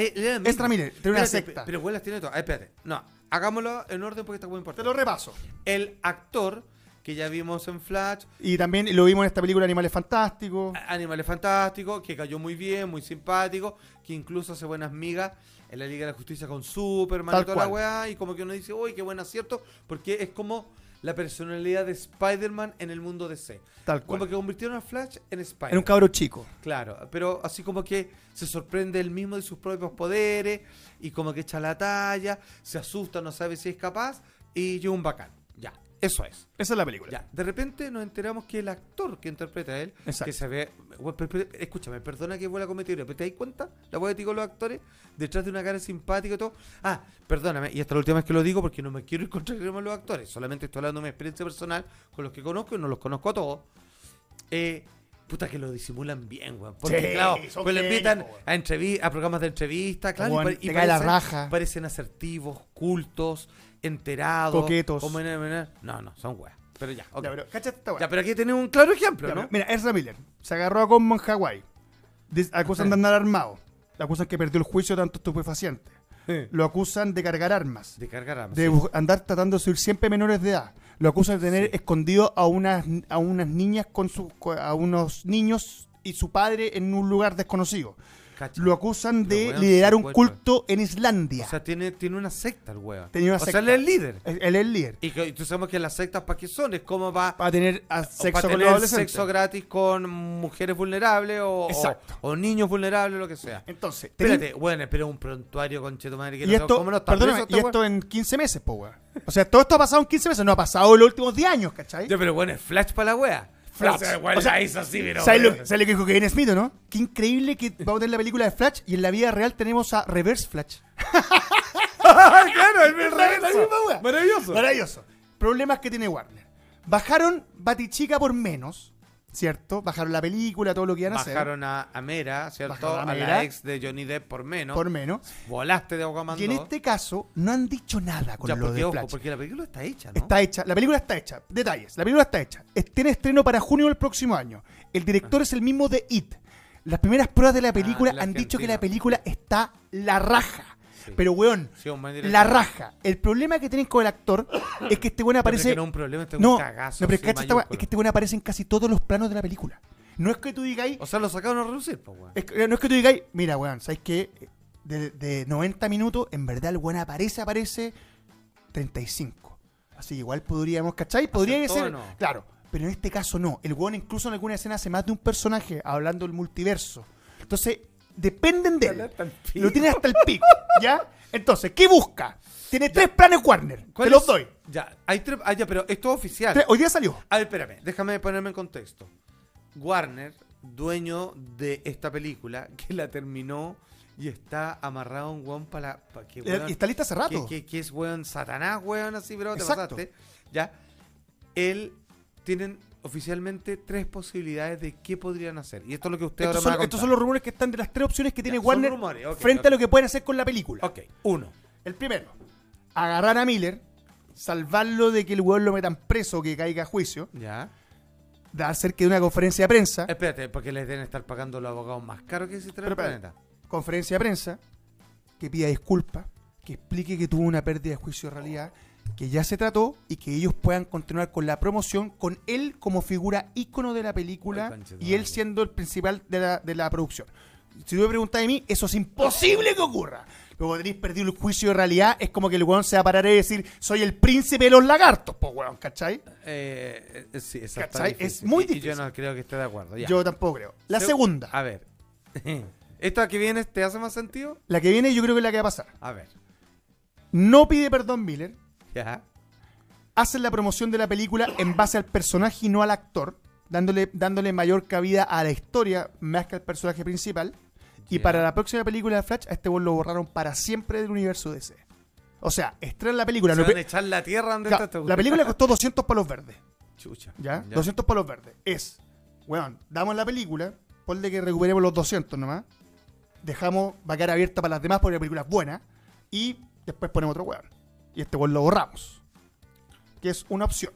Mismo. Miller, tiene una secta. Pero weón las tiene todas. Ay, espérate. No, hagámoslo en orden porque está muy Te importante. lo repaso. El actor que ya vimos en Flash, Y también lo vimos en esta película Animales Fantásticos. Animales Fantásticos, que cayó muy bien, muy simpático, que incluso hace buenas migas en la Liga de la Justicia con Superman Tal y toda la cual. weá, y como que uno dice, uy, qué buen acierto, porque es como la personalidad de Spider-Man en el mundo DC. Tal cual. Como que convirtieron a Flash en Spider-Man. Era un cabro chico. Claro, pero así como que se sorprende él mismo de sus propios poderes y como que echa la talla, se asusta, no sabe si es capaz y llega un bacán. Ya, eso es. Esa es la película. Ya, de repente nos enteramos que el actor que interpreta a él, Exacto. que se ve, bueno, pero- pero- escúchame, perdona que vuelva a cometer, pero ¿te das cuenta? La voy a decir con los actores, detrás de una cara simpática y todo. Ah, perdóname, y es la última vez que lo digo porque no me quiero ir contra los actores, solamente estoy hablando de mi experiencia personal con los que conozco y no los conozco a todos. Eh, puta que lo disimulan bien, weón. Porque Sí, claro, pues lo invitan weón. a, entrevi- a programas de entrevista, claro, y, la raja. parecen asertivos, cultos, enterados. Coquetos. como en- no, no, son weas. Pero ya, ok. Ya, pero, esta weá. Ya, pero aquí tenemos un claro ejemplo, Ya, ¿no? Mira, Ezra Miller se agarró a Combo en Hawái. Acusan de andar armado. Le acusan que perdió el juicio de tanto estupefaciente. Lo acusan de cargar armas. De cargar armas. De sí. andar tratando de subir siempre menores de edad. Lo acusan de tener Sí. escondido a unas, a unas niñas con su, a unos niños y su padre en un lugar desconocido. Cacha. Lo acusan de weón, liderar un culto en Islandia. O sea, tiene, tiene una secta el weón. Tenía una o secta. sea, él es el líder. Él es el líder. Y, que, y tú sabemos que las sectas, ¿para qué son? Es como va Para tener a- sexo para tener sexo gratis con mujeres vulnerables o, o, Exacto. o niños vulnerables, lo que sea. Entonces, Espérate, bueno, pero un prontuario con madre que y no esto, cómo no está perdóname, preso y este esto en 15 meses, po, weón. O sea, todo esto ha pasado en 15 meses, no ha pasado en los últimos 10 años, ¿cachai? Ya, pero bueno, es flash para la wea. Flash. O sea, hizo así, pero. ¿Sabes lo, sabes lo que dijo Kevin Smith, no? Qué increíble que vamos a tener la película de Flash y en la vida real tenemos a Reverse Flash. claro, misma wea. Maravilloso. Maravilloso. Problemas que tiene Warner. Bajaron Batichica por menos, ¿cierto? Bajaron la película, todo lo que iban a hacer. Bajaron a, a Mera, ¿cierto? A la ex de Johnny Depp por menos. Por menos. Volaste de Aguamandó. Y en este caso no han dicho nada con ya, lo porque, de ojo, Flash. porque la película está hecha, ¿no? Está hecha, la película está hecha. Detalles, la película está hecha. Tiene estreno para junio del próximo año. El director es el mismo de It. Las primeras pruebas de la película el han dicho que la película está la raja. Sí. Pero, weón, Sí, la raja. El problema que tienen con el actor es que este weón aparece. no es un problema, este es No, un cagazo. no, pero cacha esta mayúsculo. es que este weón aparece en casi todos los planos de la película. No es que tú digáis. O sea, lo sacaron a reducir, pues, weón. es que- no es que tú digáis, mira, weón, ¿sabes qué? De, de 90 minutos, en verdad el weón aparece, aparece 35. Así que igual podríamos, ¿cachai? Podría ser. no. Claro, pero en este caso no. El weón incluso en alguna escena hace más de un personaje hablando del multiverso. Entonces, dependen de él. Lo tiene hasta el pico, ¿ya? Entonces, ¿qué busca? Tiene tres planes Warner. Te ¿Cuál los es? doy. Ya, hay tres. Ah, ya, pero esto es oficial. Tres- hoy día salió. A ver, espérame, déjame ponerme en contexto. Warner, dueño de esta película, que la terminó y está amarrado un weón para la. que, Eh, weón, y está lista hace rato. Que, que- que es weón satanás, weón, así, bro, te Exacto. pasaste. Ya. Él tienen oficialmente tres posibilidades de qué podrían hacer. Y esto es lo que usted Estos ahora son, me va a estos son los rumores que están de las tres opciones que tiene Warner rumores, frente a lo que pueden hacer con la película. Ok, uno. El primero, agarrar a Miller, salvarlo de que el weón lo metan preso, que caiga a juicio, Ya. de hacer que una conferencia de prensa, Espérate, porque les deben estar pagando los abogados más caros que existen en el planeta. conferencia de prensa, que pida disculpas, que explique que tuvo una pérdida de juicio de realidad, que ya se trató y que ellos puedan continuar con la promoción con él como figura ícono de la película y él siendo el principal de la, de la producción. Si tú me preguntas de mí, eso es imposible que ocurra. Luego tenéis perdido el juicio de realidad, es como que el weón se va a parar y decir, soy el príncipe de los lagartos, pues weón, ¿cachai? Eh, eh, sí, está ¿Cachai? Es muy y difícil. yo no creo que esté de acuerdo. ya. Yo tampoco creo. La Se- segunda, A ver. ¿Esta que viene te hace más sentido? la que viene yo creo que es la que va a pasar. A ver. No pide perdón Miller, Ya. hacen la promoción de la película en base al personaje y no al actor, dándole, dándole mayor cabida a la historia más que al personaje principal. Y Ya. para la próxima película de Flash, a este weón lo borraron para siempre del universo DC. O sea, estrena la película. Se no van pe- a echar la tierra donde está este la película costó 200 palos verdes. Chucha. ¿Ya? 200 palos verdes. Es, weón, damos la película, ponle que recuperemos los 200 nomás. Dejamos, va a quedar abierta para las demás porque la película es buena. Y después ponemos otro weón. Y este weón lo borramos. Que es una opción.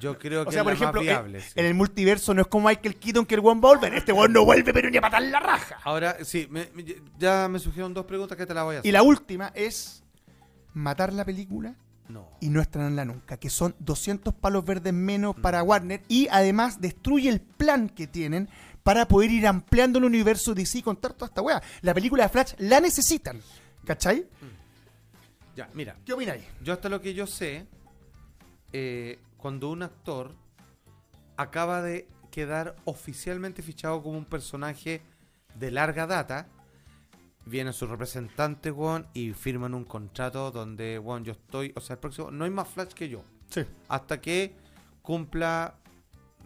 Yo creo que O sea, es por la ejemplo, más en- viable. sí. en el multiverso no es como Michael Keaton que el weón va a volver. Este weón no vuelve, pero ni a patar la raja. Ahora, sí, me- me- ya me surgieron dos preguntas que te las voy a hacer. Y la última es matar la película No. y no estrenarla nunca, que son 200 palos verdes menos para Mm. Warner y además destruye el plan que tienen para poder ir ampliando el universo DC y contar toda esta weá. La película de Flash la necesitan, ¿cachai? Ya, mira. ¿Qué opináis? Yo hasta lo que yo sé, eh, cuando un actor acaba de quedar oficialmente fichado como un personaje de larga data, viene su representante, weón, y firman un contrato donde, weón, yo estoy, o sea, el próximo, no hay más Flash que yo, Sí. hasta que cumpla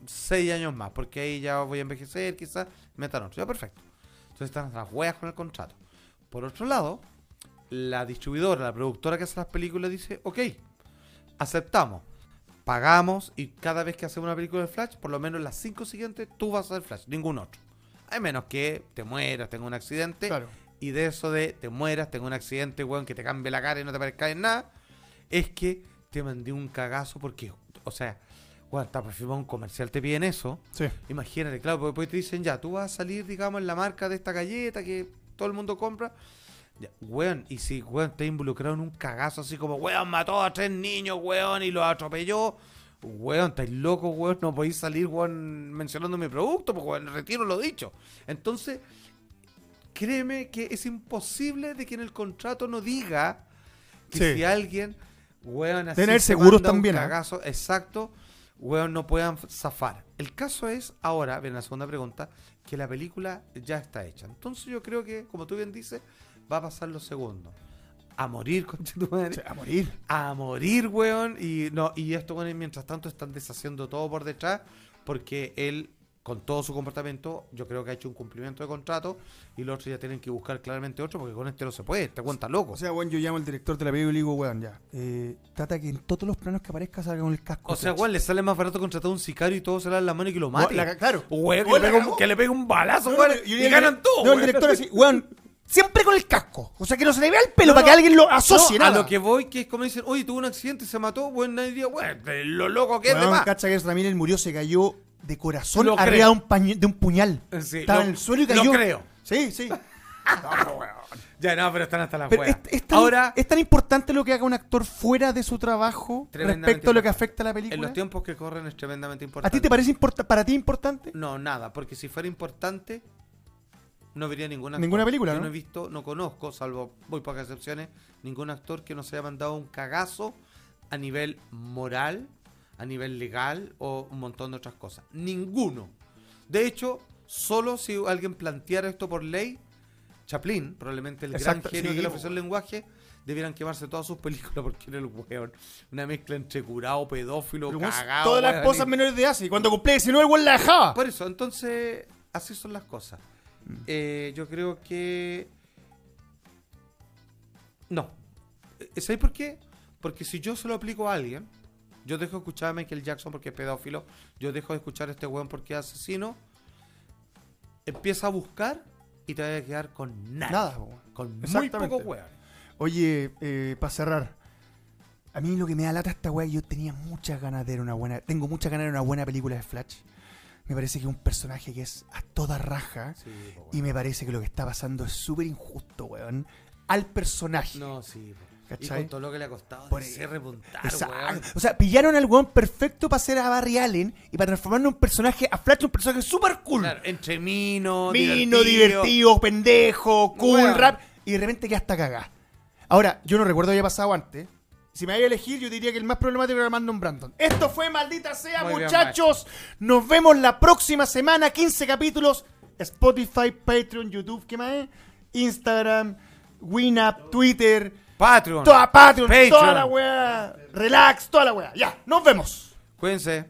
seis años más, porque ahí ya voy a envejecer, quizás, metan otro, ya perfecto. Entonces están las weas con el contrato. Por otro lado, la distribuidora, la productora que hace las películas dice, ok, aceptamos, pagamos y cada vez que hacemos una película de Flash, por lo menos las cinco siguientes, tú vas a hacer Flash, ningún otro. A menos que te mueras, tenga un accidente, Claro. y de eso de te mueras, tenga un accidente, weón, que te cambie la cara y no te parezca en nada, es que te mandé un cagazo porque, o sea, weón, está firmar un comercial, te piden eso. Sí. Imagínate, claro, porque después te dicen, ya, tú vas a salir, digamos, en la marca de esta galleta que todo el mundo compra. Ya, weón, y si, weón, te involucrado en un cagazo así como, weón, mató a tres niños, weón, y los atropelló. Weón, estáis locos, weón, no podéis salir, weón, mencionando mi producto, porque, weón, retiro lo dicho. Entonces, créeme que es imposible de que en el contrato no diga que Sí. si alguien, weón, así Tener se seguros manda un también, ¿ah? cagazo, exacto, weón, no puedan zafar. El caso es, ahora, viene la segunda pregunta, que la película ya está hecha. Entonces yo creo que, como tú bien dices, va a pasar lo segundo. A morir, concha tu madre. Sí, a morir. A morir, weón. Y no, y esto, bueno, mientras tanto están deshaciendo todo por detrás. Porque él, con todo su comportamiento, yo creo que ha hecho un cumplimiento de contrato. Y los otros ya tienen que buscar claramente otro, porque con este no se puede, te cuenta loco. O sea, weón, yo llamo al director de la película y le digo, weón, ya. eh, trata que en todos los planos que aparezca salga con el casco. O sea, weón, le sale más barato contratar a un sicario y todo se le da en la mano y que lo mate. la- claro. Weón, que, le pegue un, cagó. que le pegue un balazo, No, weón. y diría ganan todo, No, el director así, weón, siempre con el casco. O sea, que no se le vea el pelo No, para no. que alguien lo asocie, No, a nada. lo que voy, que es como dicen, oye, tuvo un accidente se mató, bueno, nadie diría, bueno, de lo loco que es de Weón, más. cacha que Ezra Miller murió, se cayó de corazón Lo arriba de un, de un puñal. Sí, Estaba lo- en el suelo y lo cayó. creo. Sí, sí. Ya, no, pero están hasta las Pero es, weas. es tan, Ahora, es tan importante lo que haga un actor fuera de su trabajo respecto a lo que afecta a la en película. los tiempos que corren es tremendamente ¿A importante. ti te parece para ti importante? No, nada, porque si fuera importante, no vería ninguna actor. Ninguna película, Yo ¿no? no he visto, no conozco, salvo muy pocas excepciones, ningún actor que no se haya mandado un cagazo a nivel moral, a nivel legal o un montón de otras cosas. Ninguno. De hecho, solo si alguien planteara esto por ley, Chaplin, probablemente el Exacto, gran genio sí, que le ofreció el lenguaje, debieran quemarse todas sus películas porque era el weón. Una mezcla entre curado, pedófilo, Pero, cagado. Todas las weón, y- menores de edad, y cuando cumplía 19 el weón la dejaba. por eso, entonces, así son las cosas. Eh, yo creo que. No. Eh, ¿Sabes por qué? Porque si yo se lo aplico a alguien, yo dejo de escuchar a Michael Jackson porque es pedófilo, yo dejo de escuchar a este weón porque es asesino, empieza a buscar y te vas a quedar con nada. Nada, weón. Con muy pocos weones. Oye, para cerrar. A mí lo que me da lata esta weá, yo tenía muchas ganas de ver una buena. Tengo muchas ganas de ver una buena película de Flash. Me parece que es un personaje que es a toda raja. Sí, Y me parece que lo que está pasando es súper injusto, weón. Al personaje. No, sí. po. Y ¿Cachai? con todo lo que le ha costado Por- de repuntar, weón. O sea, pillaron al weón perfecto para hacer a Barry Allen y para transformarlo en un personaje, a Flash, un personaje súper cool. Claro, entre mino, Mino, divertido, pendejo, cool, Weón. rap. Y de repente ya está cagada. Ahora, yo no recuerdo que haya pasado antes. Si me vaya a elegir, yo diría que el más problemático era Brandon Brandon. Esto fue Maldita Sea, Muy bien, muchachos. Nos vemos la próxima semana. 15 capítulos. Spotify, Patreon, YouTube, ¿qué más es? Instagram, Winamp, Twitter, Patreon. toda Patreon, Patreon. toda la weá. Relax, toda la weá. Ya, nos vemos. Cuídense.